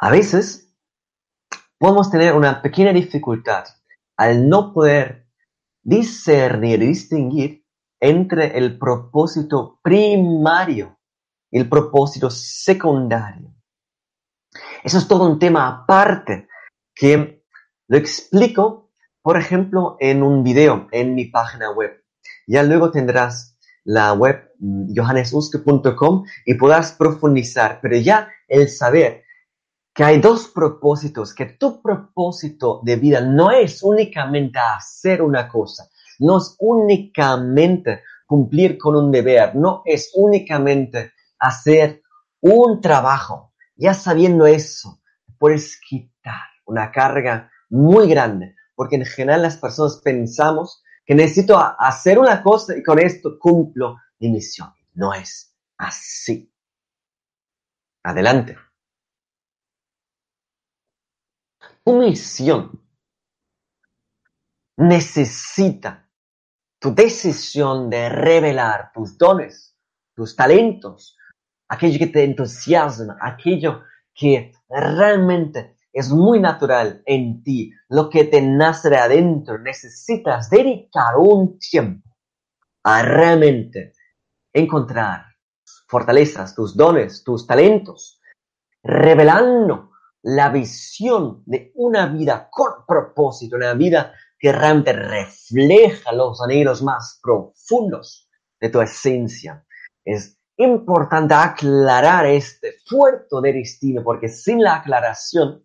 A veces podemos tener una pequeña dificultad al no poder discernir y distinguir entre el propósito primario y el propósito secundario. Eso es todo un tema aparte que lo explico, por ejemplo, en un video en mi página web. Ya luego tendrás la web mm, johannesuske.com y puedas profundizar, pero ya el saber que hay dos propósitos, que tu propósito de vida no es únicamente hacer una cosa, no es únicamente cumplir con un deber, no es únicamente hacer un trabajo. Ya sabiendo eso, puedes quitar una carga muy grande, porque en general las personas pensamos que necesito hacer una cosa y con esto cumplo mi misión. No es así. Adelante. Tu misión necesita tu decisión de revelar tus dones, tus talentos, aquello que te entusiasma, aquello que realmente es muy natural en ti, lo que te nace de adentro, necesitas dedicar un tiempo a realmente encontrar fortalezas, tus dones, tus talentos, revelando la visión de una vida con propósito, una vida que realmente refleja los anhelos más profundos de tu esencia. Es importante aclarar este puerto de destino, porque sin la aclaración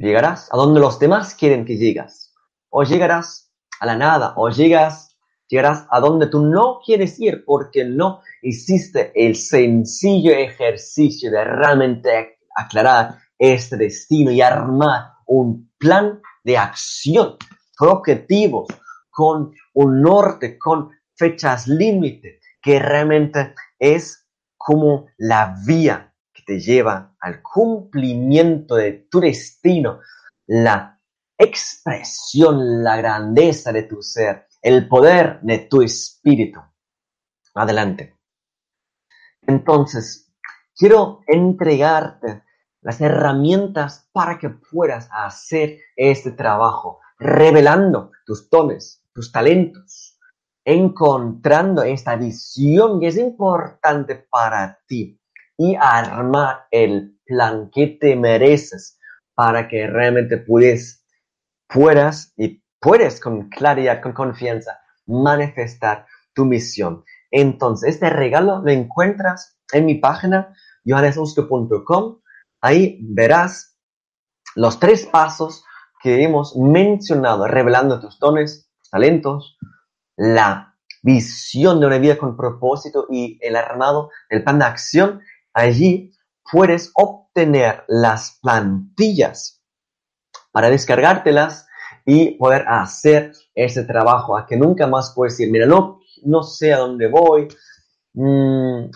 Llegarás a donde los demás quieren que llegas. O llegarás a la nada, o llegas, llegarás a donde tú no quieres ir porque no hiciste el sencillo ejercicio de realmente aclarar este destino y armar un plan de acción, con objetivos, con un norte, con fechas límite, que realmente es como la vía te lleva al cumplimiento de tu destino, la expresión, la grandeza de tu ser, el poder de tu espíritu. Adelante. Entonces, quiero entregarte las herramientas para que puedas hacer este trabajo, revelando tus dones, tus talentos, encontrando esta visión que es importante para ti y armar el plan que te mereces para que realmente puedas, puedas y puedes con claridad, con confianza, manifestar tu misión. Entonces, este regalo lo encuentras en mi página johannesusto.com. Ahí verás los tres pasos que hemos mencionado, revelando tus dones, talentos, la visión de una vida con propósito y el armado del plan de acción Allí puedes obtener las plantillas para descargártelas y poder hacer ese trabajo a que nunca más puedes decir, mira, no, no sé a dónde voy, mm,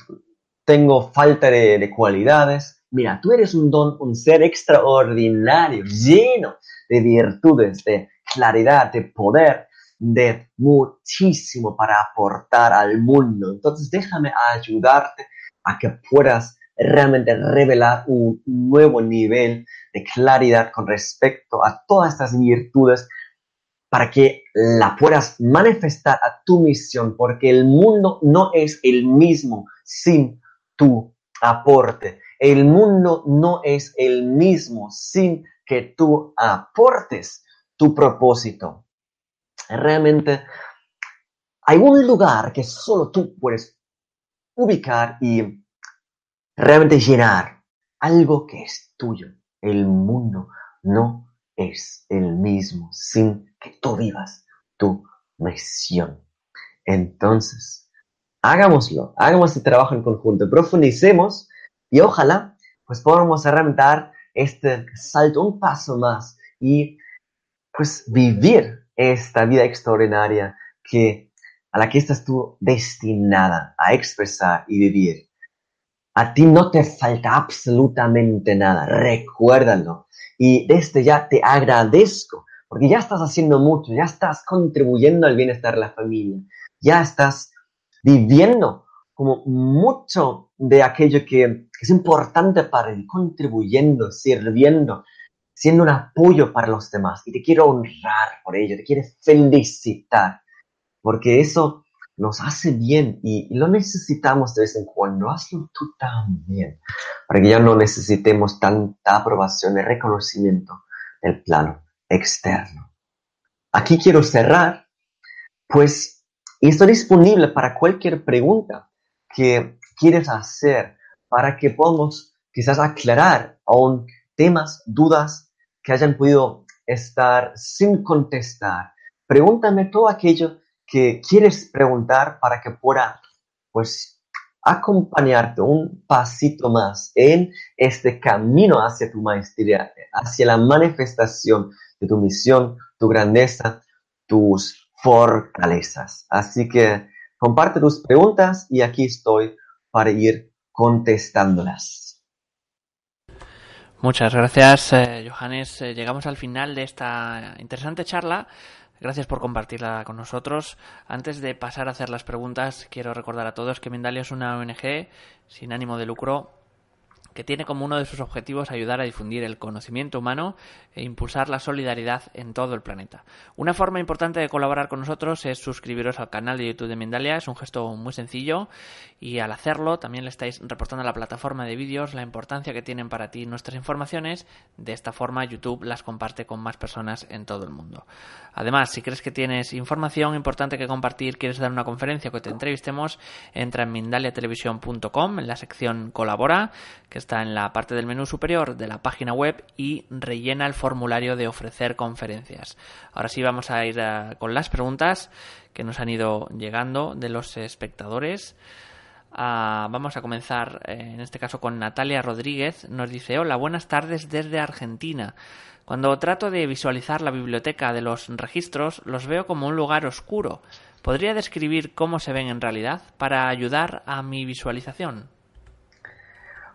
tengo falta de, de, cualidades. Mira, tú eres un don, un ser extraordinario, lleno de virtudes, de claridad, de poder, de muchísimo para aportar al mundo. Entonces déjame ayudarte a que puedas realmente revelar un nuevo nivel de claridad con respecto a todas estas virtudes para que la puedas manifestar a tu misión, porque el mundo no es el mismo sin tu aporte. El mundo no es el mismo sin que tú aportes tu propósito. Realmente hay un lugar que solo tú puedes ubicar y realmente llenar algo que es tuyo. El mundo no es el mismo sin que tú vivas tu misión. Entonces, hagámoslo, hagamos este trabajo en conjunto, profundicemos y ojalá pues podamos dar este salto un paso más y pues vivir esta vida extraordinaria que a la que estás tú destinada a expresar y vivir. A ti no te falta absolutamente nada, recuérdalo. Y desde ya te agradezco, porque ya estás haciendo mucho, ya estás contribuyendo al bienestar de la familia, ya estás viviendo como mucho de aquello que es importante para ti, contribuyendo, sirviendo, siendo un apoyo para los demás. Y te quiero honrar por ello, te quiero felicitar porque eso nos hace bien y, lo necesitamos de vez en cuando. Hazlo tú también, para que ya no necesitemos tanta aprobación y reconocimiento del plano externo. Aquí quiero cerrar, pues, estoy disponible para cualquier pregunta que quieres hacer, para que podamos quizás aclarar aún temas, dudas que hayan podido estar sin contestar. Pregúntame todo aquello que quieres preguntar para que pueda, pues, acompañarte un pasito más en este camino hacia tu maestría, hacia la manifestación de tu misión, tu grandeza, tus fortalezas. Así que comparte tus preguntas y aquí estoy para ir contestándolas. Muchas gracias, eh, Johannes. Eh, llegamos al final de esta interesante charla. Gracias por compartirla con nosotros. Antes de pasar a hacer las preguntas, quiero recordar a todos que Mindalia es una ONG sin ánimo de lucro que tiene como uno de sus objetivos ayudar a difundir el conocimiento humano e impulsar la solidaridad en todo el planeta. Una forma importante de colaborar con nosotros es suscribiros al canal de YouTube de Mindalia, es un gesto muy sencillo y al hacerlo también le estáis reportando a la plataforma de vídeos la importancia que tienen para ti nuestras informaciones, de esta forma YouTube las comparte con más personas en todo el mundo. Además, si crees que tienes información importante que compartir, quieres dar una conferencia o que te entrevistemos, entra en mindaliatelevisión.com en la sección colabora, que está en la parte del menú superior de la página web y rellena el formulario de ofrecer conferencias. Ahora sí vamos a ir con las preguntas que nos han ido llegando de los espectadores. Ah, vamos a comenzar eh, en este caso con Natalia Rodríguez. Nos dice, hola, buenas tardes desde Argentina. Cuando trato de visualizar la biblioteca de los registros, los veo como un lugar oscuro. ¿Podría describir cómo se ven en realidad para ayudar a mi visualización?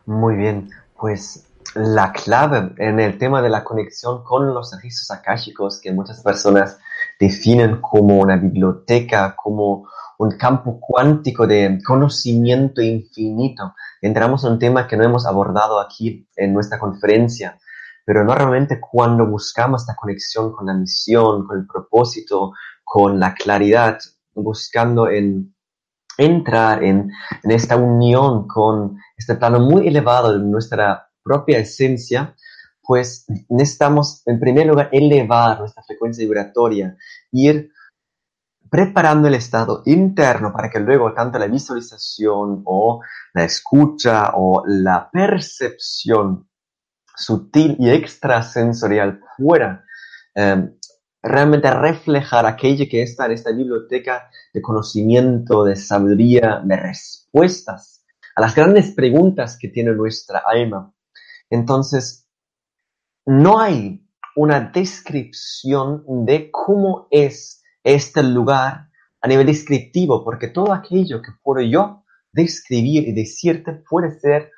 Muy bien, pues la clave en el tema de la conexión con los registros akáshicos que muchas personas definen como una biblioteca, como un campo cuántico de conocimiento infinito. Entramos en un tema que no hemos abordado aquí en nuestra conferencia, pero normalmente cuando buscamos esta conexión con la misión, con el propósito, con la claridad, buscando en entrar en, esta unión con este plano muy elevado de nuestra propia esencia, pues necesitamos en primer lugar elevar nuestra frecuencia vibratoria, ir preparando el estado interno para que luego tanto la visualización o la escucha o la percepción sutil y extrasensorial pueda eh, realmente reflejar aquello que está en esta biblioteca de conocimiento, de sabiduría, de respuestas a las grandes preguntas que tiene nuestra alma. Entonces, no hay una descripción de cómo es este lugar a nivel descriptivo, porque todo aquello que puedo yo describir y decirte puede ser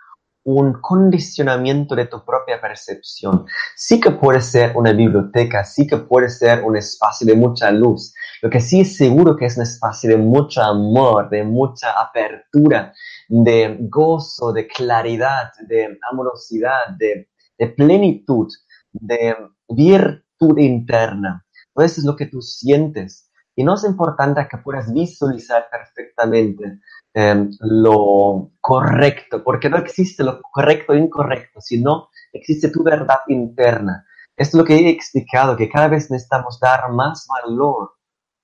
un condicionamiento de tu propia percepción. Sí que puede ser una biblioteca, sí que puede ser un espacio de mucha luz. Lo que sí es seguro que es un espacio de mucho amor, de mucha apertura, de gozo, de claridad, de amorosidad, de, de plenitud, de virtud interna. eso es lo que tú sientes. Y no es importante que puedas visualizar perfectamente lo correcto, porque no existe lo correcto e incorrecto, sino existe tu verdad interna. Esto es lo que he explicado, que cada vez necesitamos dar más valor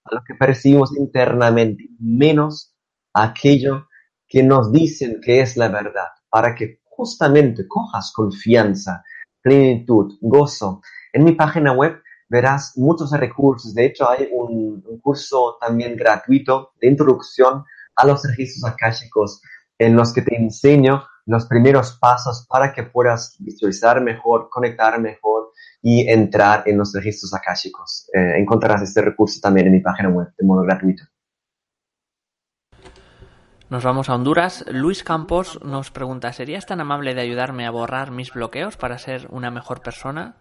a lo que percibimos internamente, menos a aquello que nos dicen que es la verdad, para que justamente cojas confianza, plenitud, gozo. En mi página web verás muchos recursos. De hecho, hay un curso también gratuito de introducción a los registros akáshicos en los que te enseño los primeros pasos para que puedas visualizar mejor, conectar mejor y entrar en los registros akáshicos. Eh, encontrarás este recurso también en mi página web de modo gratuito. Nos vamos a Honduras. Luis Campos nos pregunta, ¿serías tan amable de ayudarme a borrar mis bloqueos para ser una mejor persona?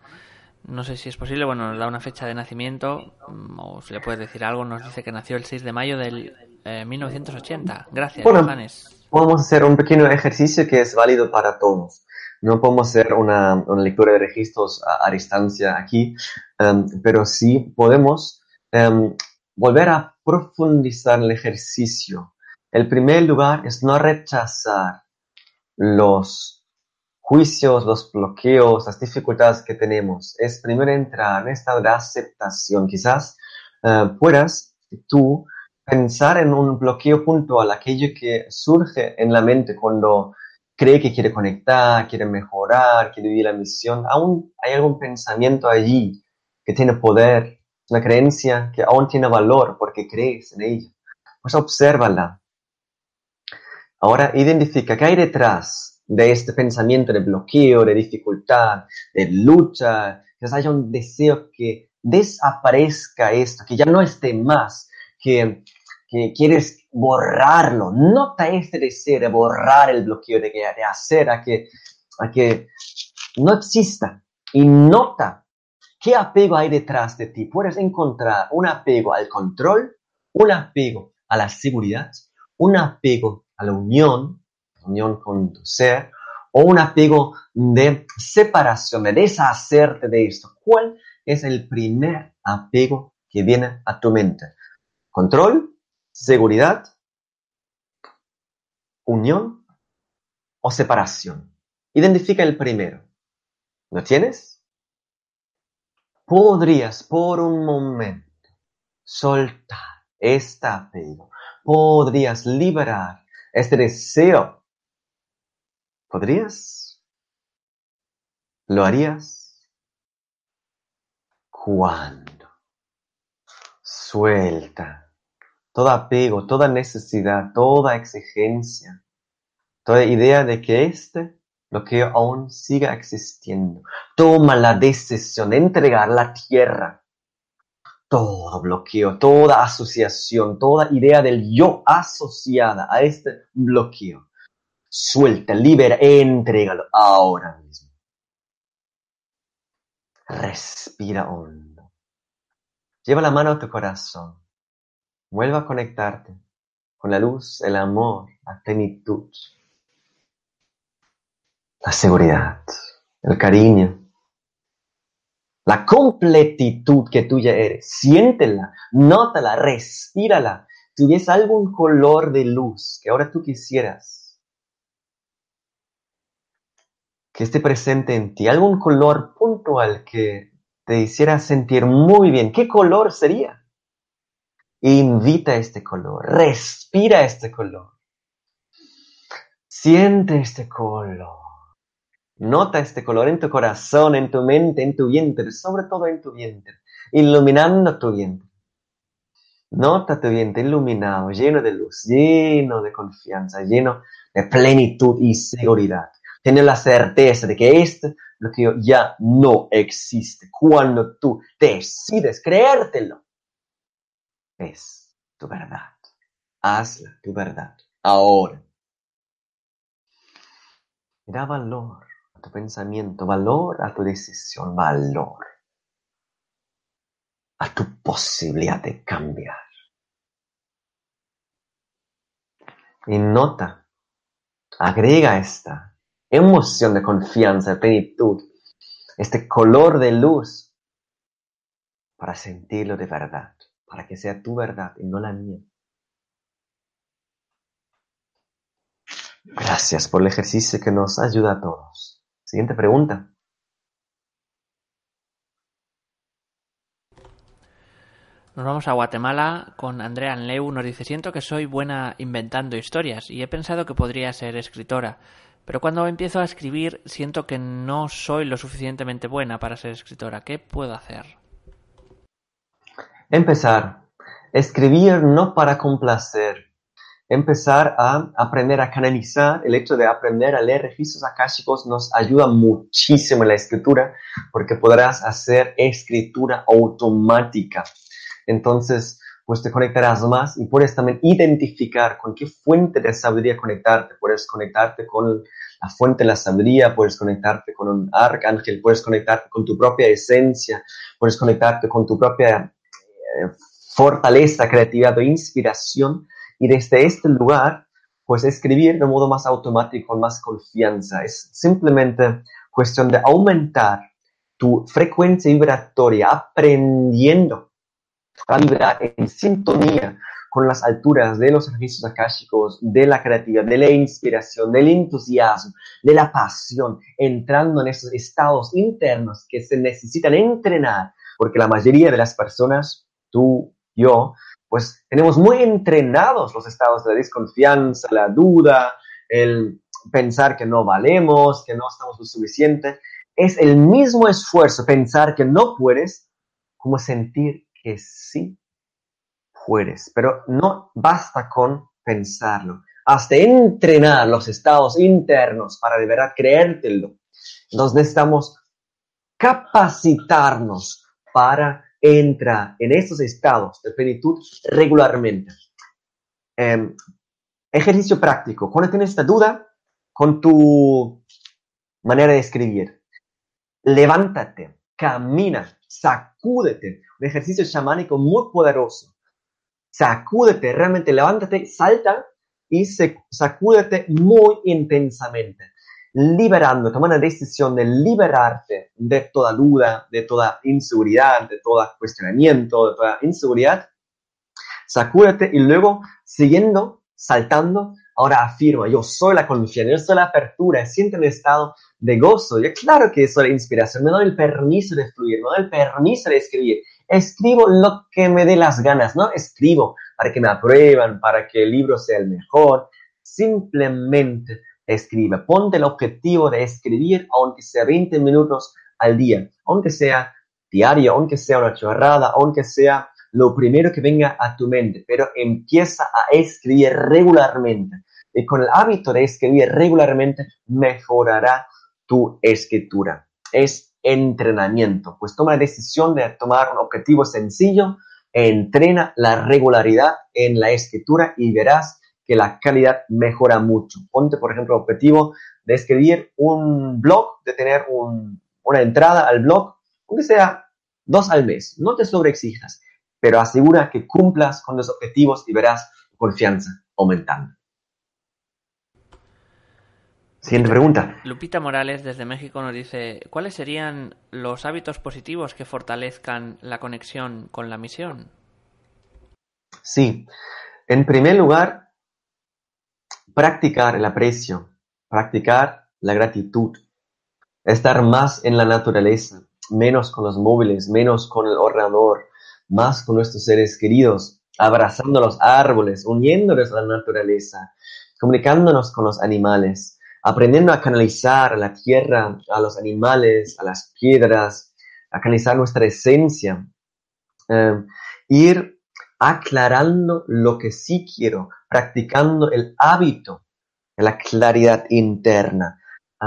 No sé si es posible, bueno, nos da una fecha de nacimiento mm, o si le puedes decir algo, nos dice que nació el 6 de mayo del eh, 1980. Gracias, Bueno, Johannes. Podemos hacer un pequeño ejercicio que es válido para todos. No podemos hacer una, una lectura de registros a, a distancia aquí, em, pero sí podemos em, volver a profundizar el ejercicio. El primer lugar es no rechazar los juicios, los bloqueos, las dificultades que tenemos. Es primero entrar en estado de aceptación. Quizás eh, puedas tú pensar en un bloqueo puntual, aquello que surge en la mente cuando cree que quiere conectar, quiere mejorar, quiere vivir la misión. Aún hay algún pensamiento allí que tiene poder, una creencia que aún tiene valor porque crees en ella. Pues obsérvala. Ahora identifica qué hay detrás de este pensamiento de bloqueo, de dificultad, de lucha. Quizás haya un deseo que desaparezca esto, que ya no esté más, que, quieres borrarlo. Nota este deseo de borrar el bloqueo, de, de hacer a que, a que no exista. Y nota qué apego hay detrás de ti. Puedes encontrar un apego al control, un apego a la seguridad, un apego a la unión, unión con tu ser, o un apego de separación, de deshacerte de esto. ¿Cuál es el primer apego que viene a tu mente? ¿Control? ¿Seguridad? ¿Unión? ¿O separación? Identifica el primero. ¿Lo tienes? Podrías por un momento soltar este apego. Podrías liberar este deseo. ¿Podrías? ¿Lo harías? ¿Cuándo? Suelta todo apego, toda necesidad, toda exigencia, toda idea de que este bloqueo aún siga existiendo. Toma la decisión de entregar la tierra. Todo bloqueo, toda asociación, toda idea del yo asociada a este bloqueo. Suelta, libera, entrégalo ahora mismo. Respira hondo. Lleva la mano a tu corazón. Vuelve a conectarte con la luz, el amor, la plenitud, la seguridad, el cariño, la completitud que tú ya eres. Siéntela, nótala, respírala. ¿Tuvies algún color de luz que ahora tú quisieras que esté presente en ti? ¿Algún color puntual que te hiciera sentir muy bien? ¿Qué color sería? Invita este color, respira este color. Siente este color. Nota este color en tu corazón, en tu mente, en tu vientre, sobre todo en tu vientre, iluminando tu vientre. Nota tu vientre iluminado, lleno de luz, lleno de confianza, lleno de plenitud y seguridad. Tiene la certeza de que este bloqueo ya no existe cuando tú decides creértelo. Es tu verdad. Hazla tu verdad. Ahora. Da valor a tu pensamiento, valor a tu decisión, valor a tu posibilidad de cambiar. Y nota, agrega esta emoción de confianza, de plenitud, este color de luz para sentirlo de verdad, para que sea tu verdad y no la mía. Gracias por el ejercicio que nos ayuda a todos. Siguiente pregunta. Nos vamos a Guatemala con Andrea Anleu. Nos dice, siento que soy buena inventando historias y he pensado que podría ser escritora, pero cuando empiezo a escribir siento que no soy lo suficientemente buena para ser escritora. ¿Qué puedo hacer? Empezar. Escribir no para complacer. Empezar a aprender a canalizar. El hecho de aprender a leer registros akáshicos nos ayuda muchísimo en la escritura porque podrás hacer escritura automática. Entonces, pues te conectarás más y puedes también identificar con qué fuente de sabiduría conectarte. Puedes conectarte con la fuente de la sabiduría, puedes conectarte con un arcángel, puedes conectarte con tu propia esencia, puedes conectarte con tu propia fortaleza, creatividad o inspiración. Y desde este lugar, pues escribir de modo más automático, con más confianza. Es simplemente cuestión de aumentar tu frecuencia vibratoria, aprendiendo a vibrar en sintonía con las alturas de los registros akáshicos, de la creatividad, de la inspiración, del entusiasmo, de la pasión, entrando en esos estados internos que se necesitan entrenar, porque la mayoría de las personas, tú, yo, pues tenemos muy entrenados los estados de la desconfianza, la duda, el pensar que no valemos, que no estamos lo suficiente. Es el mismo esfuerzo pensar que no puedes como sentir que sí puedes, pero no basta con pensarlo. Hasta entrenar los estados internos para de verdad creértelo. Entonces necesitamos capacitarnos para entrar en estos estados de plenitud regularmente. Em, ejercicio práctico. Cuando esta duda con tu manera de escribir, levántate, camina, sacúdete. Un ejercicio chamánico muy poderoso. Sacúdete, realmente levántate, salta y sacúdete muy intensamente. Liberando, toma la decisión de liberarte de toda duda, de toda inseguridad, de todo cuestionamiento, de toda inseguridad. Sacúdete y luego, siguiendo, saltando, ahora afirma, yo soy la confianza, yo soy la apertura, siente un estado de gozo. Yo claro que soy la inspiración, me doy el permiso de fluir, me doy el permiso de escribir. Escribo lo que me dé las ganas, no escribo para que me aprueban, para que el libro sea el mejor. Simplemente escribe. Ponte el objetivo de escribir, aunque sea 20 minutos al día, aunque sea diario, aunque sea una chorrada, aunque sea lo primero que venga a tu mente, pero empieza a escribir regularmente. Y con el hábito de escribir regularmente mejorará tu escritura. Es entrenamiento. Pues toma la decisión de tomar un objetivo sencillo, entrena la regularidad en la escritura y verás que la calidad mejora mucho. Ponte, por ejemplo, el objetivo de escribir un blog, de tener una entrada al blog, aunque sea dos al mes. No te sobreexijas, pero asegura que cumplas con los objetivos y verás confianza aumentando. Siguiente pregunta. Lupita Morales desde México nos dice, ¿cuáles serían los hábitos positivos que fortalezcan la conexión con la misión? Sí, en primer lugar, practicar el aprecio, practicar la gratitud, estar más en la naturaleza, menos con los móviles, menos con el ordenador, más con nuestros seres queridos, abrazando los árboles, uniéndonos a la naturaleza, comunicándonos con los animales aprendiendo a canalizar la tierra, a los animales, a las piedras, a canalizar nuestra esencia, eh, ir aclarando lo que sí quiero, practicando el hábito de la claridad interna,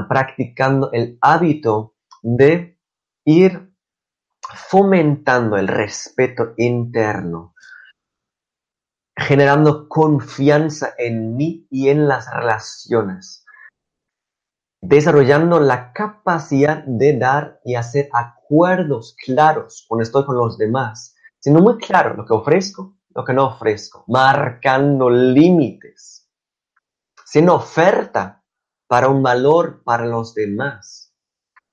practicando el hábito de ir fomentando el respeto interno, generando confianza en mí y en las relaciones desarrollando la capacidad de dar y hacer acuerdos claros cuando estoy con los demás, siendo muy claro lo que ofrezco, lo que no ofrezco, marcando límites, siendo oferta para un valor para los demás.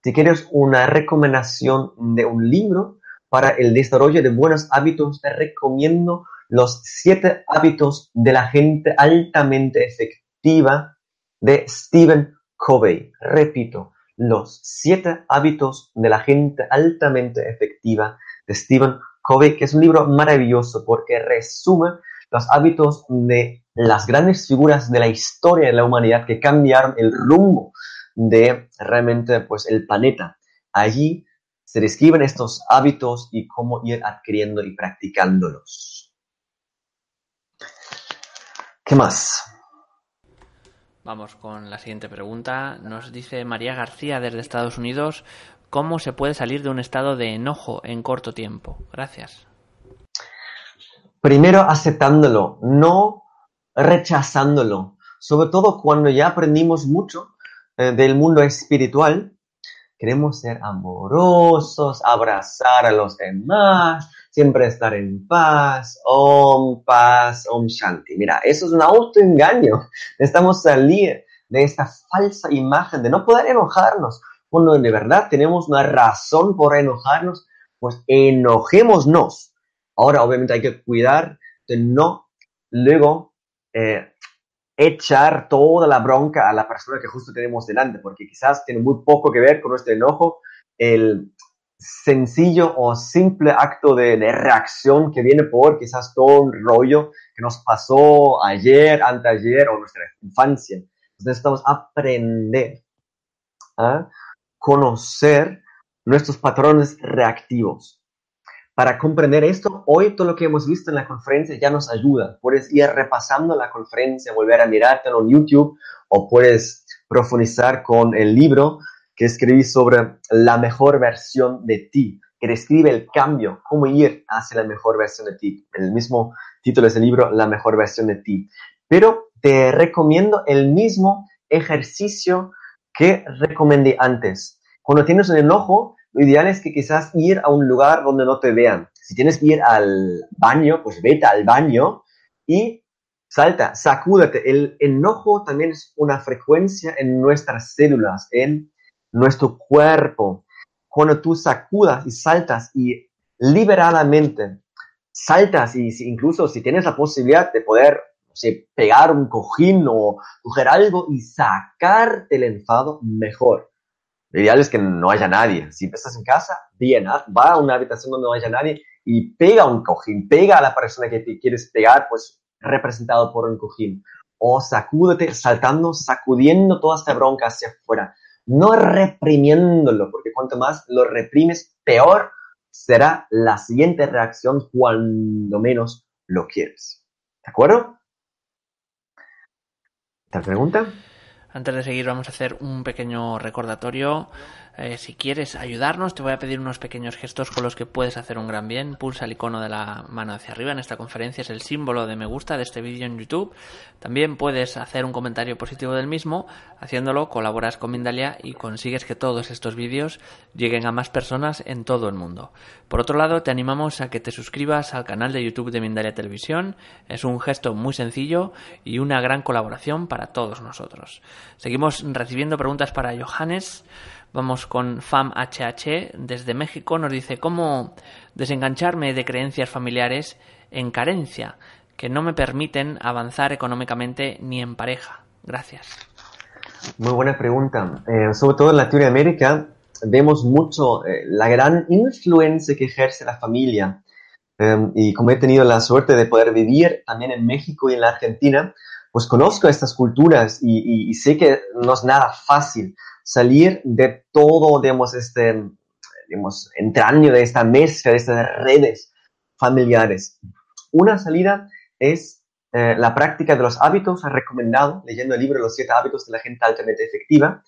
Si quieres una recomendación de un libro para el desarrollo de buenos hábitos, te recomiendo los siete hábitos de la gente altamente efectiva de Stephen Covey. Repito, los siete hábitos de la gente altamente efectiva de Stephen Covey, que es un libro maravilloso porque resume los hábitos de las grandes figuras de la historia de la humanidad que cambiaron el rumbo de realmente pues el planeta. Allí se describen estos hábitos y cómo ir adquiriendo y practicándolos. ¿Qué más? Vamos con la siguiente pregunta. Nos dice María García desde Estados Unidos, ¿cómo se puede salir de un estado de enojo en corto tiempo? Gracias. Primero aceptándolo, no rechazándolo. Sobre todo cuando ya aprendimos mucho eh, del mundo espiritual, queremos ser amorosos, abrazar a los demás, siempre estar en paz, om, paz, om, shanti. Mira, eso es un autoengaño. Necesitamos salir de esta falsa imagen de no poder enojarnos. Cuando de verdad tenemos una razón por enojarnos, pues enojémonos. Ahora, obviamente, hay que cuidar de no luego eh, echar toda la bronca a la persona que justo tenemos delante, porque quizás tiene muy poco que ver con nuestro enojo. El, sencillo o simple acto de, reacción que viene por quizás todo un rollo que nos pasó ayer, anteayer o nuestra infancia. Entonces necesitamos aprender a conocer nuestros patrones reactivos. Para comprender esto, hoy todo lo que hemos visto en la conferencia ya nos ayuda. Puedes ir repasando la conferencia, volver a mirártelo en YouTube o puedes profundizar con el libro que escribí sobre la mejor versión de ti, que describe el cambio, cómo ir hacia la mejor versión de ti. El mismo título es el libro, La mejor versión de ti. Pero te recomiendo el mismo ejercicio que recomendé antes. Cuando tienes un enojo, lo ideal es que quizás ir a un lugar donde no te vean. Si tienes que ir al baño, pues vete al baño y salta, sacúdate. El enojo también es una frecuencia en nuestras células, en nuestro cuerpo. Cuando tú sacudas y saltas y liberadamente saltas y incluso si tienes la posibilidad de poder pegar un cojín o coger algo y sacarte el enfado, mejor. Lo ideal es que no haya nadie. Si estás en casa, bien, va a una habitación donde no haya nadie y pega un cojín, pega a la persona que te quieres pegar, pues representado por un cojín. O sacúdete saltando, sacudiendo toda esta bronca hacia afuera no reprimiéndolo, porque cuanto más lo reprimes, peor será la siguiente reacción cuando menos lo quieres. ¿De acuerdo? ¿Te pregunta? Antes de seguir vamos a hacer un pequeño recordatorio eh, si quieres ayudarnos, te voy a pedir unos pequeños gestos con los que puedes hacer un gran bien. Pulsa el icono de la mano hacia arriba en esta conferencia, es el símbolo de me gusta de este vídeo en YouTube. También puedes hacer un comentario positivo del mismo. Haciéndolo, colaboras con Mindalia y consigues que todos estos vídeos lleguen a más personas en todo el mundo. Por otro lado, te animamos a que te suscribas al canal de YouTube de Mindalia Televisión. Es un gesto muy sencillo y una gran colaboración para todos nosotros. Seguimos recibiendo preguntas para Johannes. Vamos con FamHH desde México. Nos dice cómo desengancharme de creencias familiares en carencia que no me permiten avanzar económicamente ni en pareja. Gracias. Muy buena pregunta. Eh, sobre todo en Latinoamérica vemos mucho eh, la gran influencia que ejerce la familia. Em, y como he tenido la suerte de poder vivir también en México y en la Argentina, pues conozco estas culturas y sé que no es nada fácil salir de todo, digamos, este, digamos, entraño de esta mezcla, de estas redes familiares. Una salida es eh, la práctica de los hábitos, recomendado, leyendo el libro Los siete hábitos de la gente altamente efectiva.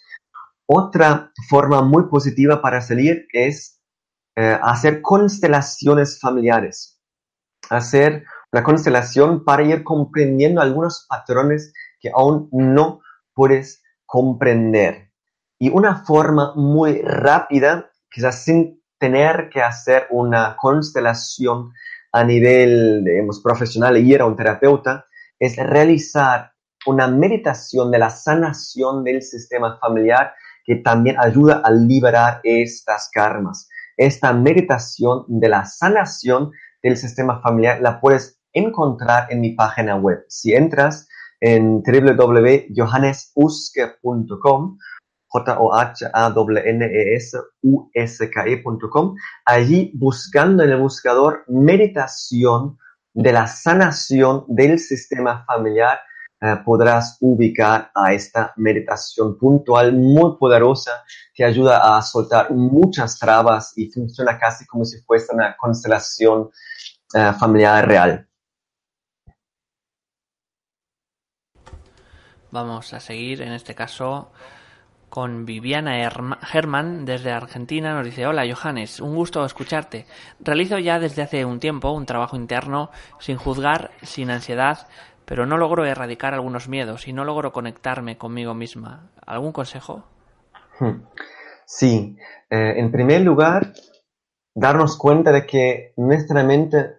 Otra forma muy positiva para salir es eh, hacer constelaciones familiares. Hacer una constelación para ir comprendiendo algunos patrones que aún no puedes comprender y una forma muy rápida, quizás sin tener que hacer una constelación a nivel, digamos, profesional y ir a un terapeuta, es realizar una meditación de la sanación del sistema familiar que también ayuda a liberar estas karmas. esta meditación de la sanación del sistema familiar la puedes encontrar en mi página web. Si entras en www.johannesuske.com, J-O-H-A-N-N-E-S-U-S-K-E.com, allí buscando en el buscador meditación de la sanación del sistema familiar, eh, podrás ubicar a esta meditación puntual muy poderosa que ayuda a soltar muchas trabas y funciona casi como si fuese una constelación eh, familiar real. Vamos a seguir, en este caso, con Viviana Germán desde Argentina. Nos dice, hola Johannes, un gusto escucharte. Realizo ya desde hace un tiempo un trabajo interno sin juzgar, sin ansiedad, pero no logro erradicar algunos miedos y no logro conectarme conmigo misma. ¿Algún consejo? Hmm. Sí, eh, en primer lugar, darnos cuenta de que nuestra mente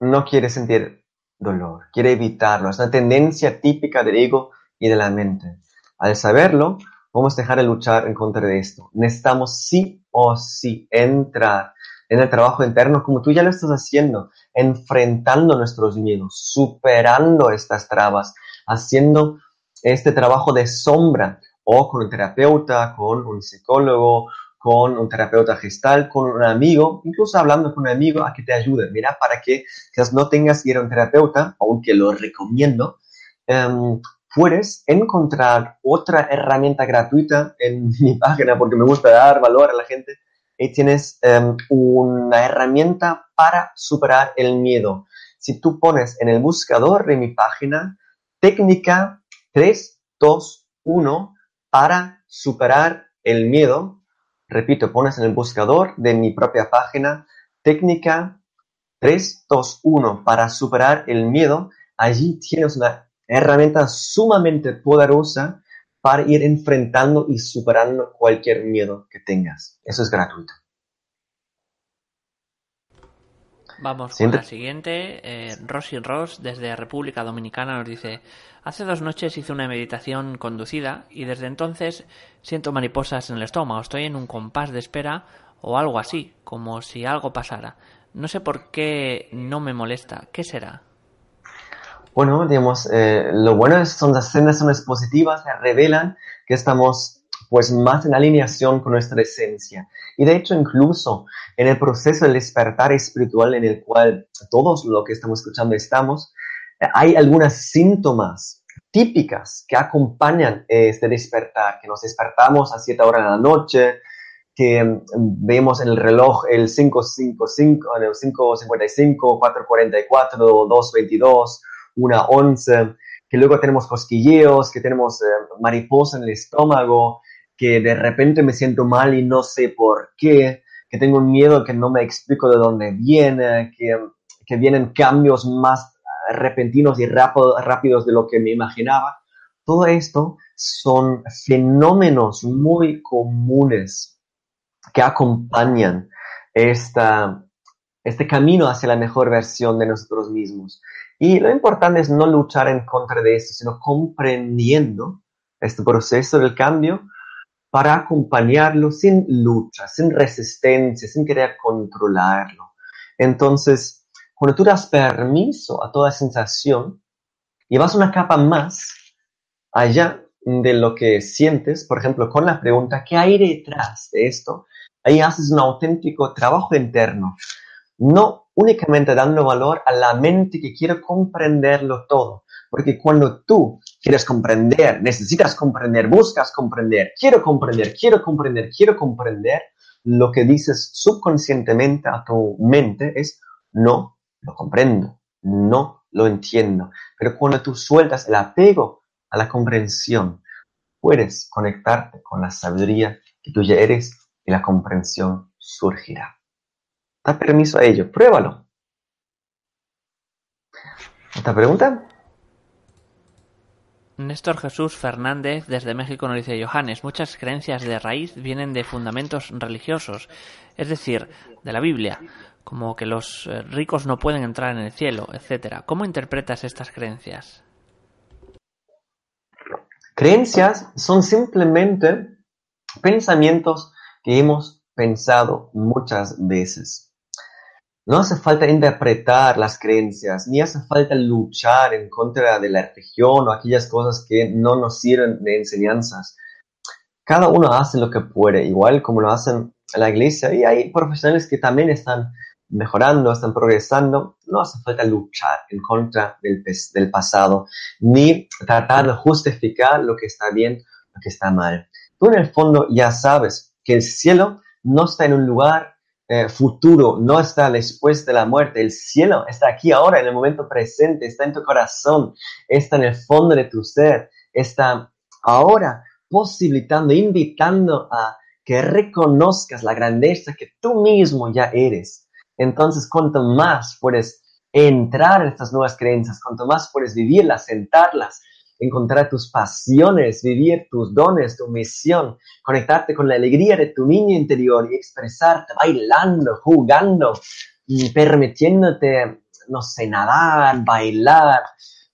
no quiere sentir dolor, quiere evitarlo. Es una tendencia típica del ego y de la mente. Al saberlo, vamos a dejar de luchar en contra de esto. Necesitamos sí o sí entrar en el trabajo interno como tú ya lo estás haciendo, enfrentando nuestros miedos, superando estas trabas, haciendo este trabajo de sombra o con un terapeuta, con un psicólogo, con un terapeuta gestal, con un amigo, incluso hablando con un amigo a que te ayude. Mira, para que quizás no tengas que ir a un terapeuta, aunque lo recomiendo, um, puedes encontrar otra herramienta gratuita en <laughs> mi página porque me gusta dar valor a la gente y tienes em, una herramienta para superar el miedo. Si tú pones en el buscador de mi página técnica 3, 2, 1 para superar el miedo, repito, pones en el buscador de mi propia página técnica 3, 2, 1 para superar el miedo, allí tienes una herramienta sumamente poderosa para ir enfrentando y superando cualquier miedo que tengas. Eso es gratuito. Vamos con la siguiente. Eh, Rosy Ross, desde República Dominicana, nos dice: Hace dos noches hice una meditación conducida y desde entonces siento mariposas en el estómago. Estoy en un compás de espera o algo así, como si algo pasara. No sé por qué no me molesta. ¿Qué será? Bueno, digamos, eh, lo bueno es son las sensaciones positivas que revelan que estamos pues más en alineación con nuestra esencia. Y de hecho, incluso en el proceso del despertar espiritual en el cual todos lo que estamos escuchando estamos, eh, hay algunas síntomas típicas que acompañan este despertar, que nos despertamos a cierta hora de la noche, que mm, vemos en el reloj el 555, el 555, 444, 222, una once, que luego tenemos cosquilleos, que tenemos eh, mariposa en el estómago, que de repente me siento mal y no sé por qué, que tengo un miedo que no me explico de dónde viene, que, que vienen cambios más repentinos y rápidos de lo que me imaginaba. Todo esto son fenómenos muy comunes que acompañan esta, este camino hacia la mejor versión de nosotros mismos. Y lo importante es no luchar en contra de esto, sino comprendiendo este proceso del cambio para acompañarlo sin lucha, sin resistencia, sin querer controlarlo. Entonces, cuando tú das permiso a toda sensación y vas una capa más allá de lo que sientes, por ejemplo, con la pregunta, ¿qué hay detrás de esto? Ahí haces un auténtico trabajo interno. No únicamente dando valor a la mente que quiere comprenderlo todo. Porque cuando tú quieres comprender, necesitas comprender, buscas comprender, quiero comprender, quiero comprender, quiero comprender, lo que dices subconscientemente a tu mente es, no lo comprendo, no lo entiendo. Pero cuando tú sueltas el apego a la comprensión, puedes conectarte con la sabiduría que tú ya eres y la comprensión surgirá. Da permiso a ello, pruébalo. ¿Otra pregunta? Néstor Jesús Fernández desde México nos dice Johannes, muchas creencias de raíz vienen de fundamentos religiosos, es decir, de la Biblia, como que los eh, ricos no pueden entrar en el cielo, etc. ¿Cómo interpretas estas creencias? Creencias son simplemente pensamientos que hemos pensado muchas veces. No hace falta interpretar las creencias, ni hace falta luchar en contra de la religión o aquellas cosas que no nos sirven de enseñanzas. Cada uno hace lo que puede, igual como lo hacen en la iglesia, y hay profesionales que también están mejorando, están progresando. No hace falta luchar en contra del, del pasado, ni tratar de justificar lo que está bien, lo que está mal. Tú en el fondo ya sabes que el cielo no está en un lugar eh, futuro, no está después de la muerte. El cielo está aquí ahora, en el momento presente, está en tu corazón, está en el fondo de tu ser, está ahora posibilitando, invitando a que reconozcas la grandeza que tú mismo ya eres. Entonces, cuanto más puedes entrar en estas nuevas creencias, cuanto más puedes vivirlas, sentarlas, encontrar tus pasiones, vivir tus dones, tu misión, conectarte con la alegría de tu niño interior y expresarte bailando, jugando, permitiéndote, no sé, nadar, bailar,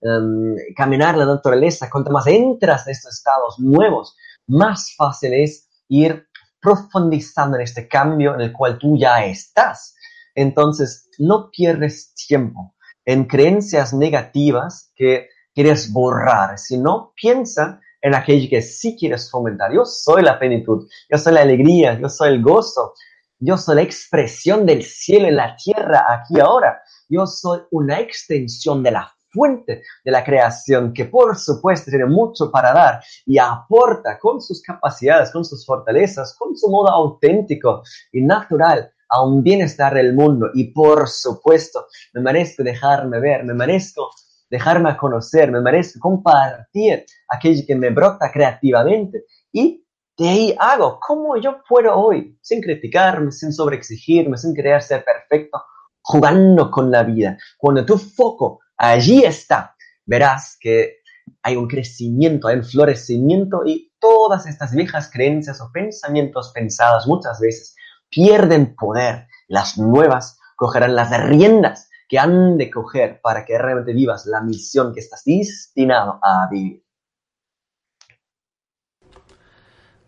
um, caminar la naturaleza. Cuanto más entras en estos estados nuevos, más fácil es ir profundizando en este cambio en el cual tú ya estás. Entonces, no pierdes tiempo en creencias negativas que quieres borrar, sino piensa en aquello que sí quieres fomentar. Yo soy la plenitud, yo soy la alegría, yo soy el gozo, yo soy la expresión del cielo en la tierra aquí ahora. Yo soy una extensión de la fuente de la creación que por supuesto tiene mucho para dar y aporta con sus capacidades, con sus fortalezas, con su modo auténtico y natural a un bienestar del mundo. Y por supuesto, me merezco dejarme ver, me merezco dejarme a conocer, me merezco compartir aquello que me brota creativamente y de ahí hago como yo puedo hoy, sin criticarme, sin sobreexigirme, sin querer ser perfecto, jugando con la vida. Cuando tu foco allí está, verás que hay un crecimiento, hay un florecimiento y todas estas viejas creencias o pensamientos pensados muchas veces pierden poder. Las nuevas cogerán las riendas que han de coger para que realmente vivas la misión que estás destinado a vivir.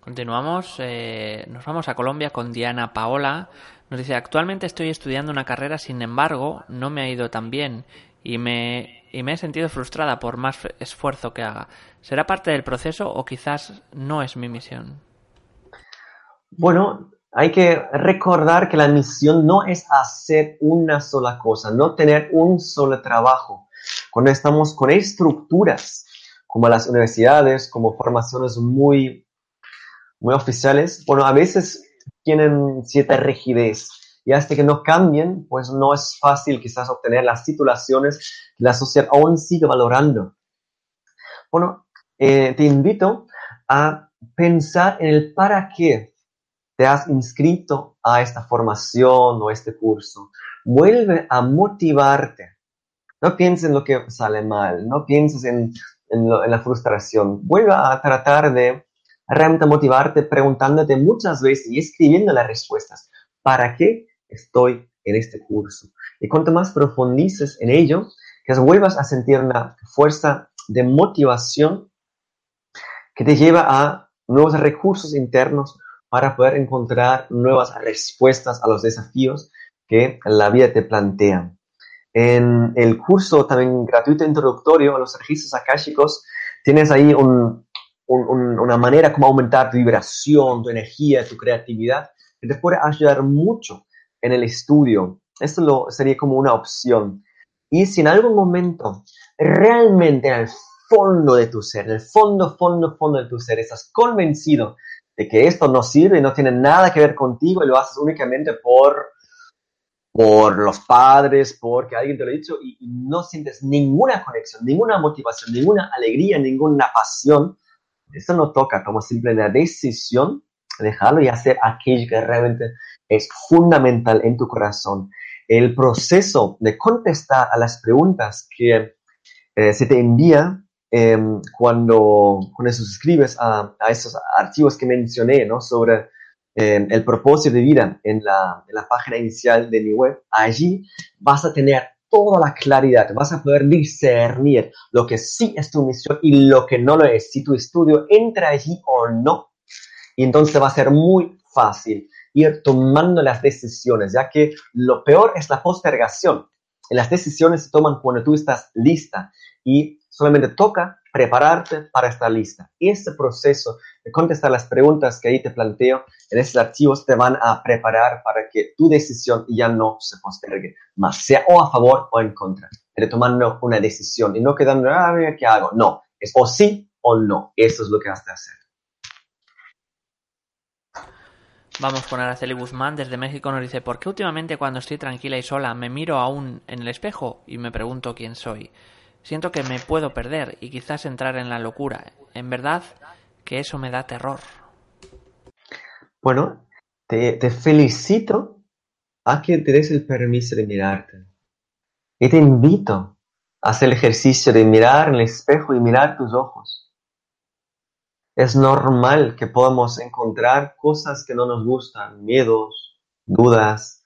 Continuamos, eh, nos vamos a Colombia con Diana Paola. Nos dice, actualmente estoy estudiando una carrera, sin embargo, no me ha ido tan bien y me, y me he sentido frustrada por más esfuerzo que haga. ¿Será parte del proceso o quizás no es mi misión? Bueno, hay que recordar que la misión no es hacer una sola cosa, no tener un solo trabajo. Cuando estamos con estructuras como las universidades, como formaciones muy, muy oficiales, bueno, a veces tienen cierta rigidez y hasta que no cambien, pues no es fácil quizás obtener las titulaciones que la sociedad aún sigue valorando. Bueno, eh, te invito a pensar en el para qué te has inscrito a esta formación o este curso, vuelve a motivarte. No pienses en lo que sale mal, no pienses en, la frustración. Vuelve a tratar de realmente motivarte preguntándote muchas veces y escribiendo las respuestas. ¿Para qué estoy en este curso? Y cuanto más profundices en ello, que vuelvas a sentir una fuerza de motivación que te lleva a nuevos recursos internos, para poder encontrar nuevas respuestas a los desafíos que la vida te plantea. En el curso también gratuito introductorio a los registros akáshicos, tienes ahí una manera como aumentar tu vibración, tu energía, tu creatividad, que te puede ayudar mucho en el estudio. Esto lo, sería como una opción. Y si en algún momento realmente en el fondo de tu ser, en el fondo, fondo, fondo de tu ser, estás convencido de que esto no sirve no tiene nada que ver contigo y lo haces únicamente por, por los padres, porque alguien te lo ha dicho y, no sientes ninguna conexión, ninguna motivación, ninguna alegría, ninguna pasión, eso no toca, como simple la decisión de dejarlo y hacer aquello que realmente es fundamental en tu corazón. El proceso de contestar a las preguntas que eh, se te envía Em, cuando, cuando suscribes a, a, esos archivos que mencioné, ¿no? Sobre em, el propósito de vida en la, en la página inicial de mi web, allí vas a tener toda la claridad, vas a poder discernir lo que sí es tu misión y lo que no lo es, si tu estudio entra allí o no. Y entonces va a ser muy fácil ir tomando las decisiones, ya que lo peor es la postergación. Las decisiones se toman cuando tú estás lista y solamente toca prepararte para estar lista. Y ese proceso de contestar las preguntas que ahí te planteo en esos archivos te van a preparar para que tu decisión ya no se postergue más, sea o a favor o en contra, pero tomando una decisión y no quedando, ah, mira, ¿qué hago? No, es o sí o no. Eso es lo que has de hacer. Vamos con Araceli Guzmán desde México nos dice, ¿por qué últimamente cuando estoy tranquila y sola me miro aún en el espejo y me pregunto quién soy? Siento que me puedo perder y quizás entrar en la locura. En verdad que eso me da terror. Bueno, te, te felicito a que te des el permiso de mirarte. Y te invito a hacer el ejercicio de mirar en el espejo y mirar tus ojos. Es normal que podamos encontrar cosas que no nos gustan, miedos, dudas,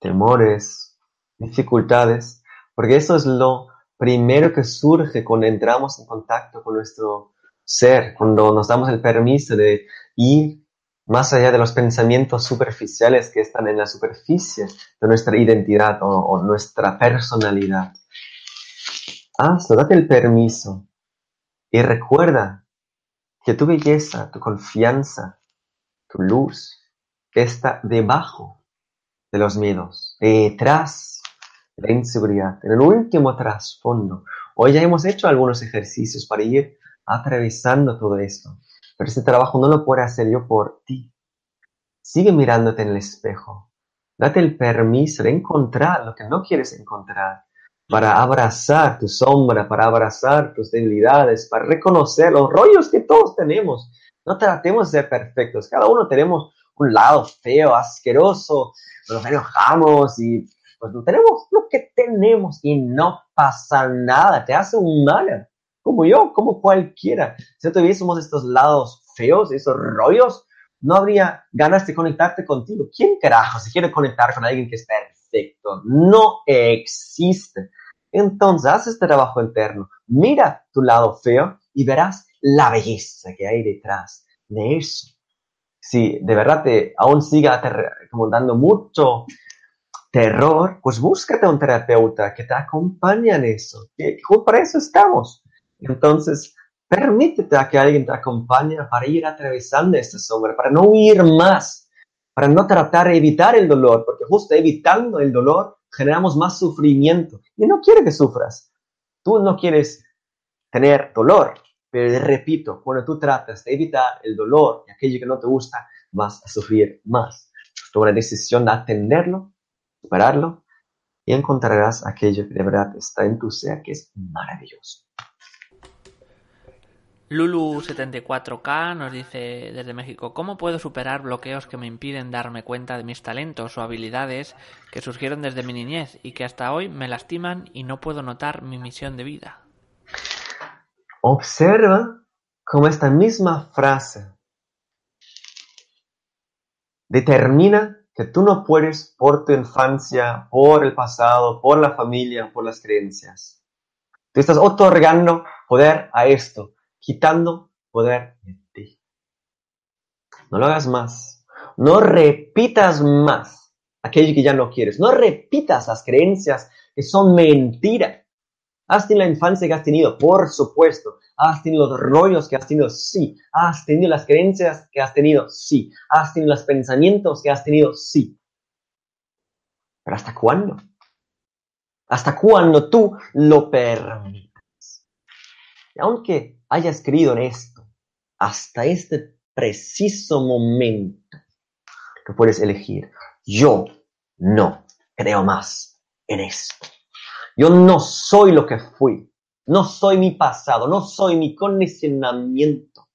temores, dificultades, porque eso es lo primero que surge cuando entramos en contacto con nuestro ser, cuando nos damos el permiso de ir más allá de los pensamientos superficiales que están en la superficie de nuestra identidad o, nuestra personalidad. Hazlo, date el permiso y recuerda que tu belleza, tu confianza, tu luz está debajo de los miedos, detrás de inseguridad, en el último trasfondo. Hoy ya hemos hecho algunos ejercicios para ir atravesando todo esto, pero este trabajo no lo puedo hacer yo por ti. Sigue mirándote en el espejo. Date el permiso de encontrar lo que no quieres encontrar para abrazar tu sombra, para abrazar tus debilidades, para reconocer los rollos que todos tenemos. No tratemos de ser perfectos, cada uno tenemos un lado feo, asqueroso, nos enojamos y pues tenemos lo que tenemos y no pasa nada, te hace un mal, como yo, como cualquiera. Si tuviésemos estos lados feos, esos rollos, no habría ganas de conectarte contigo. ¿Quién carajo se quiere conectar con alguien que es perfecto? No existe. Entonces, haz este trabajo interno, mira tu lado feo y verás la belleza que hay detrás de eso. Si de verdad te aún siga como dando mucho terror, pues búscate un terapeuta que te acompañe en eso. Que, por eso estamos. Entonces, permítete a que alguien te acompañe para ir atravesando esta sombra, para no huir más, para no tratar de evitar el dolor, porque justo evitando el dolor generamos más sufrimiento. Y no quiere que sufras. Tú no quieres tener dolor, pero repito, cuando tú tratas de evitar el dolor y aquello que no te gusta, vas a sufrir más. Toma la decisión de atenderlo, superarlo y encontrarás aquello que de verdad está en tu ser, que es maravilloso. Lulu74K nos dice desde México, ¿cómo puedo superar bloqueos que me impiden darme cuenta de mis talentos o habilidades que surgieron desde mi niñez y que hasta hoy me lastiman y no puedo notar mi misión de vida? Observa cómo esta misma frase determina que tú no puedes por tu infancia, por el pasado, por la familia, por las creencias. Tú estás otorgando poder a esto quitando poder de ti. No lo hagas más. No repitas más aquello que ya no quieres. No repitas las creencias que son mentira. Has tenido la infancia que has tenido, por supuesto. Has tenido los rollos que has tenido, sí. Has tenido las creencias que has tenido, sí. Has tenido los pensamientos que has tenido, sí. Pero ¿hasta cuándo? ¿Hasta cuándo tú lo permites? Y aunque hayas creído en esto hasta este preciso momento que puedes elegir. Yo no creo más en esto. Yo no soy lo que fui. No soy mi pasado. No soy mi condicionamiento.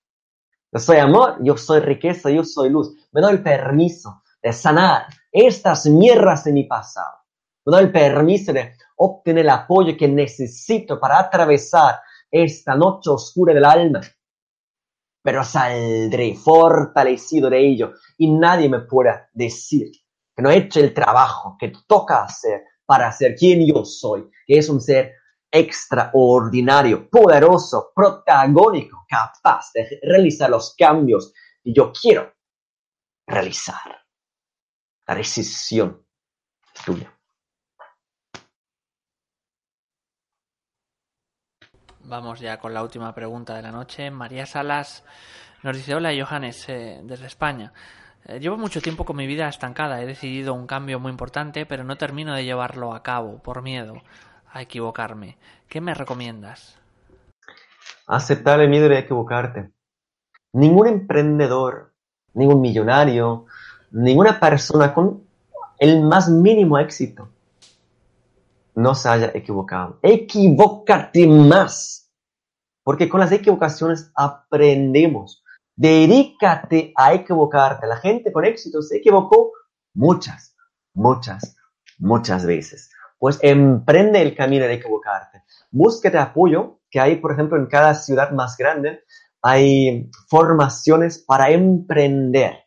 Yo soy amor, yo soy riqueza, yo soy luz. Me doy el permiso de sanar estas mierdas de mi pasado. Me doy el permiso de obtener el apoyo que necesito para atravesar esta noche oscura del alma. Pero saldré fortalecido de ello y nadie me pueda decir que no he hecho el trabajo que toca hacer para ser quien yo soy, que es un ser extraordinario, poderoso, protagónico, capaz de realizar los cambios que yo quiero realizar. La decisión es tuya. Vamos ya con la última pregunta de la noche. María Salas nos dice, hola Johannes, eh, desde España. Eh, llevo mucho tiempo con mi vida estancada, he decidido un cambio muy importante, pero no termino de llevarlo a cabo por miedo a equivocarme. ¿Qué me recomiendas? Aceptar el miedo de equivocarte. Ningún emprendedor, ningún millonario, ninguna persona con el más mínimo éxito no se haya equivocado. Equivócate más. Porque con las equivocaciones aprendemos. Dedícate a equivocarte. La gente con éxito se equivocó muchas, muchas, muchas veces. Pues emprende el camino de equivocarte. Búsquete apoyo, que hay, por ejemplo, en cada ciudad más grande, hay formaciones para emprender.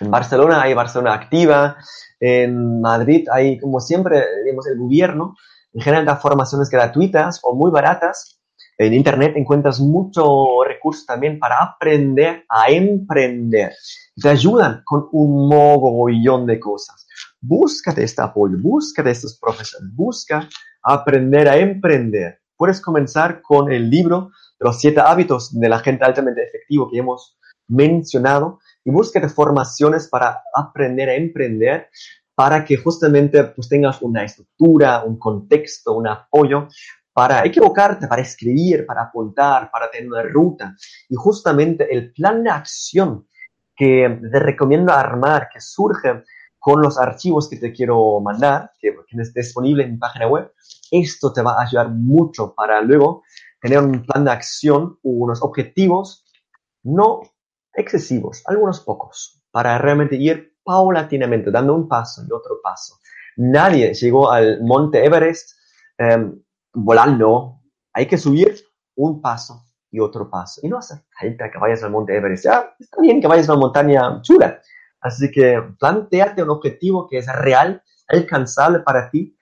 En Barcelona hay Barcelona Activa, en Madrid hay, como siempre, digamos, el gobierno en general da formaciones gratuitas o muy baratas. En Internet encuentras muchos recursos también para aprender a emprender. Te ayudan con un mogollón de cosas. Búscate este apoyo, búscate estos profesores, busca aprender a emprender. Puedes comenzar con el libro de los siete hábitos de la gente altamente efectivo que hemos mencionado y búsquete formaciones para aprender a emprender para que justamente pues, tengas una estructura, un contexto, un apoyo para equivocarte, para escribir, para apuntar, para tener una ruta. Y justamente el plan de acción que te recomiendo armar, que surge con los archivos que te quiero mandar, que, que es disponible en mi página web, esto te va a ayudar mucho para luego tener un plan de acción, unos objetivos no excesivos, algunos pocos, para realmente ir paulatinamente, dando un paso y otro paso. Nadie llegó al monte Everest em, volando. Hay que subir un paso y otro paso. Y no hace falta que vayas al monte Everest. Ya está bien que vayas a una montaña chula. Así que planteate un objetivo que es real, alcanzable para ti.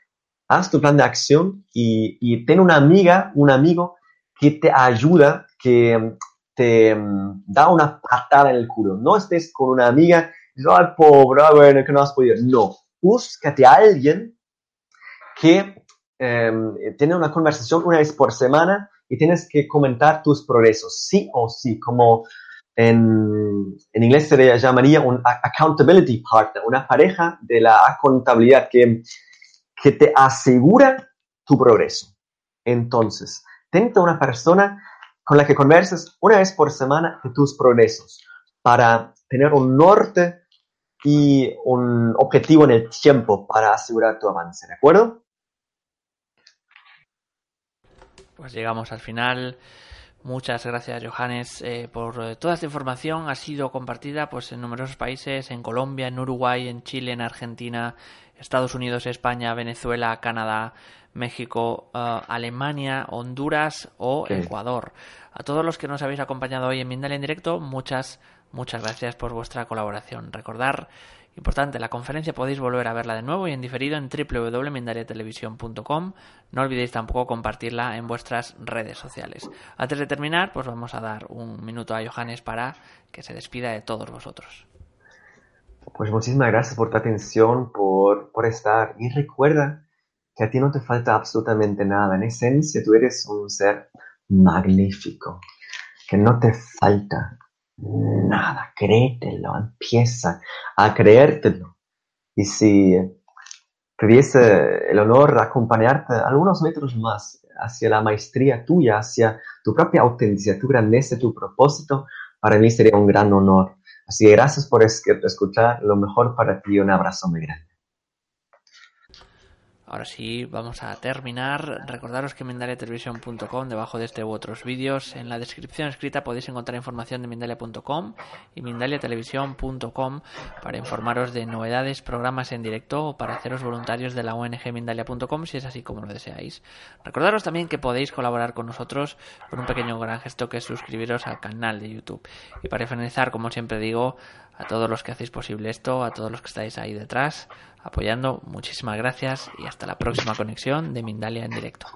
Haz tu plan de acción y, y ten una amiga, un amigo que te ayuda, que te um, da una patada en el culo. No estés con una amiga ay, pobre, ah, bueno, que no has podido. No, búscate a alguien que eh, tiene una conversación una vez por semana y tienes que comentar tus progresos, sí o sí, como en, en inglés se le llamaría un accountability partner, una pareja de la contabilidad que, que te asegura tu progreso. Entonces, tenta una persona con la que converses una vez por semana de tus progresos para tener un norte y un objetivo en el tiempo para asegurar tu avance, ¿de acuerdo? Pues llegamos al final. Muchas gracias, Johannes, eh, por eh, toda esta información. Ha sido compartida pues, en numerosos países, en Colombia, en Uruguay, en Chile, en Argentina, Estados Unidos, España, Venezuela, Canadá, México, uh, Alemania, Honduras o Ecuador. A todos los que nos habéis acompañado hoy en Mindal en directo, muchas Muchas gracias por vuestra colaboración. Recordar, importante, la conferencia podéis volver a verla de nuevo y en diferido en www.mindariatelevisión.com. No olvidéis tampoco compartirla en vuestras redes sociales. Antes de terminar, pues vamos a dar un minuto a Johannes para que se despida de todos vosotros. Pues muchísimas gracias por tu atención, por, por estar. Y recuerda que a ti no te falta absolutamente nada. En esencia, tú eres un ser magnífico, que no te falta nada, créetelo, empieza a creértelo. Y si tuviese el honor de acompañarte algunos metros más hacia la maestría tuya, hacia tu propia autenticidad, tu grandeza, tu propósito, para mí sería un gran honor. Así que gracias por escuchar lo mejor para ti. Un abrazo muy grande. Ahora sí, vamos a terminar. Recordaros que Mindaliatelevisión.com, debajo de este u otros vídeos, en la descripción escrita podéis encontrar información de Mindalia.com y Mindaliatelevisión.com para informaros de novedades, programas en directo o para haceros voluntarios de la ONG Mindalia.com si es así como lo deseáis. Recordaros también que podéis colaborar con nosotros con un pequeño gran gesto que es suscribiros al canal de YouTube. Y para finalizar, como siempre digo, a todos los que hacéis posible esto, a todos los que estáis ahí detrás, apoyando. Muchísimas gracias y hasta la próxima conexión de Mindalia en directo.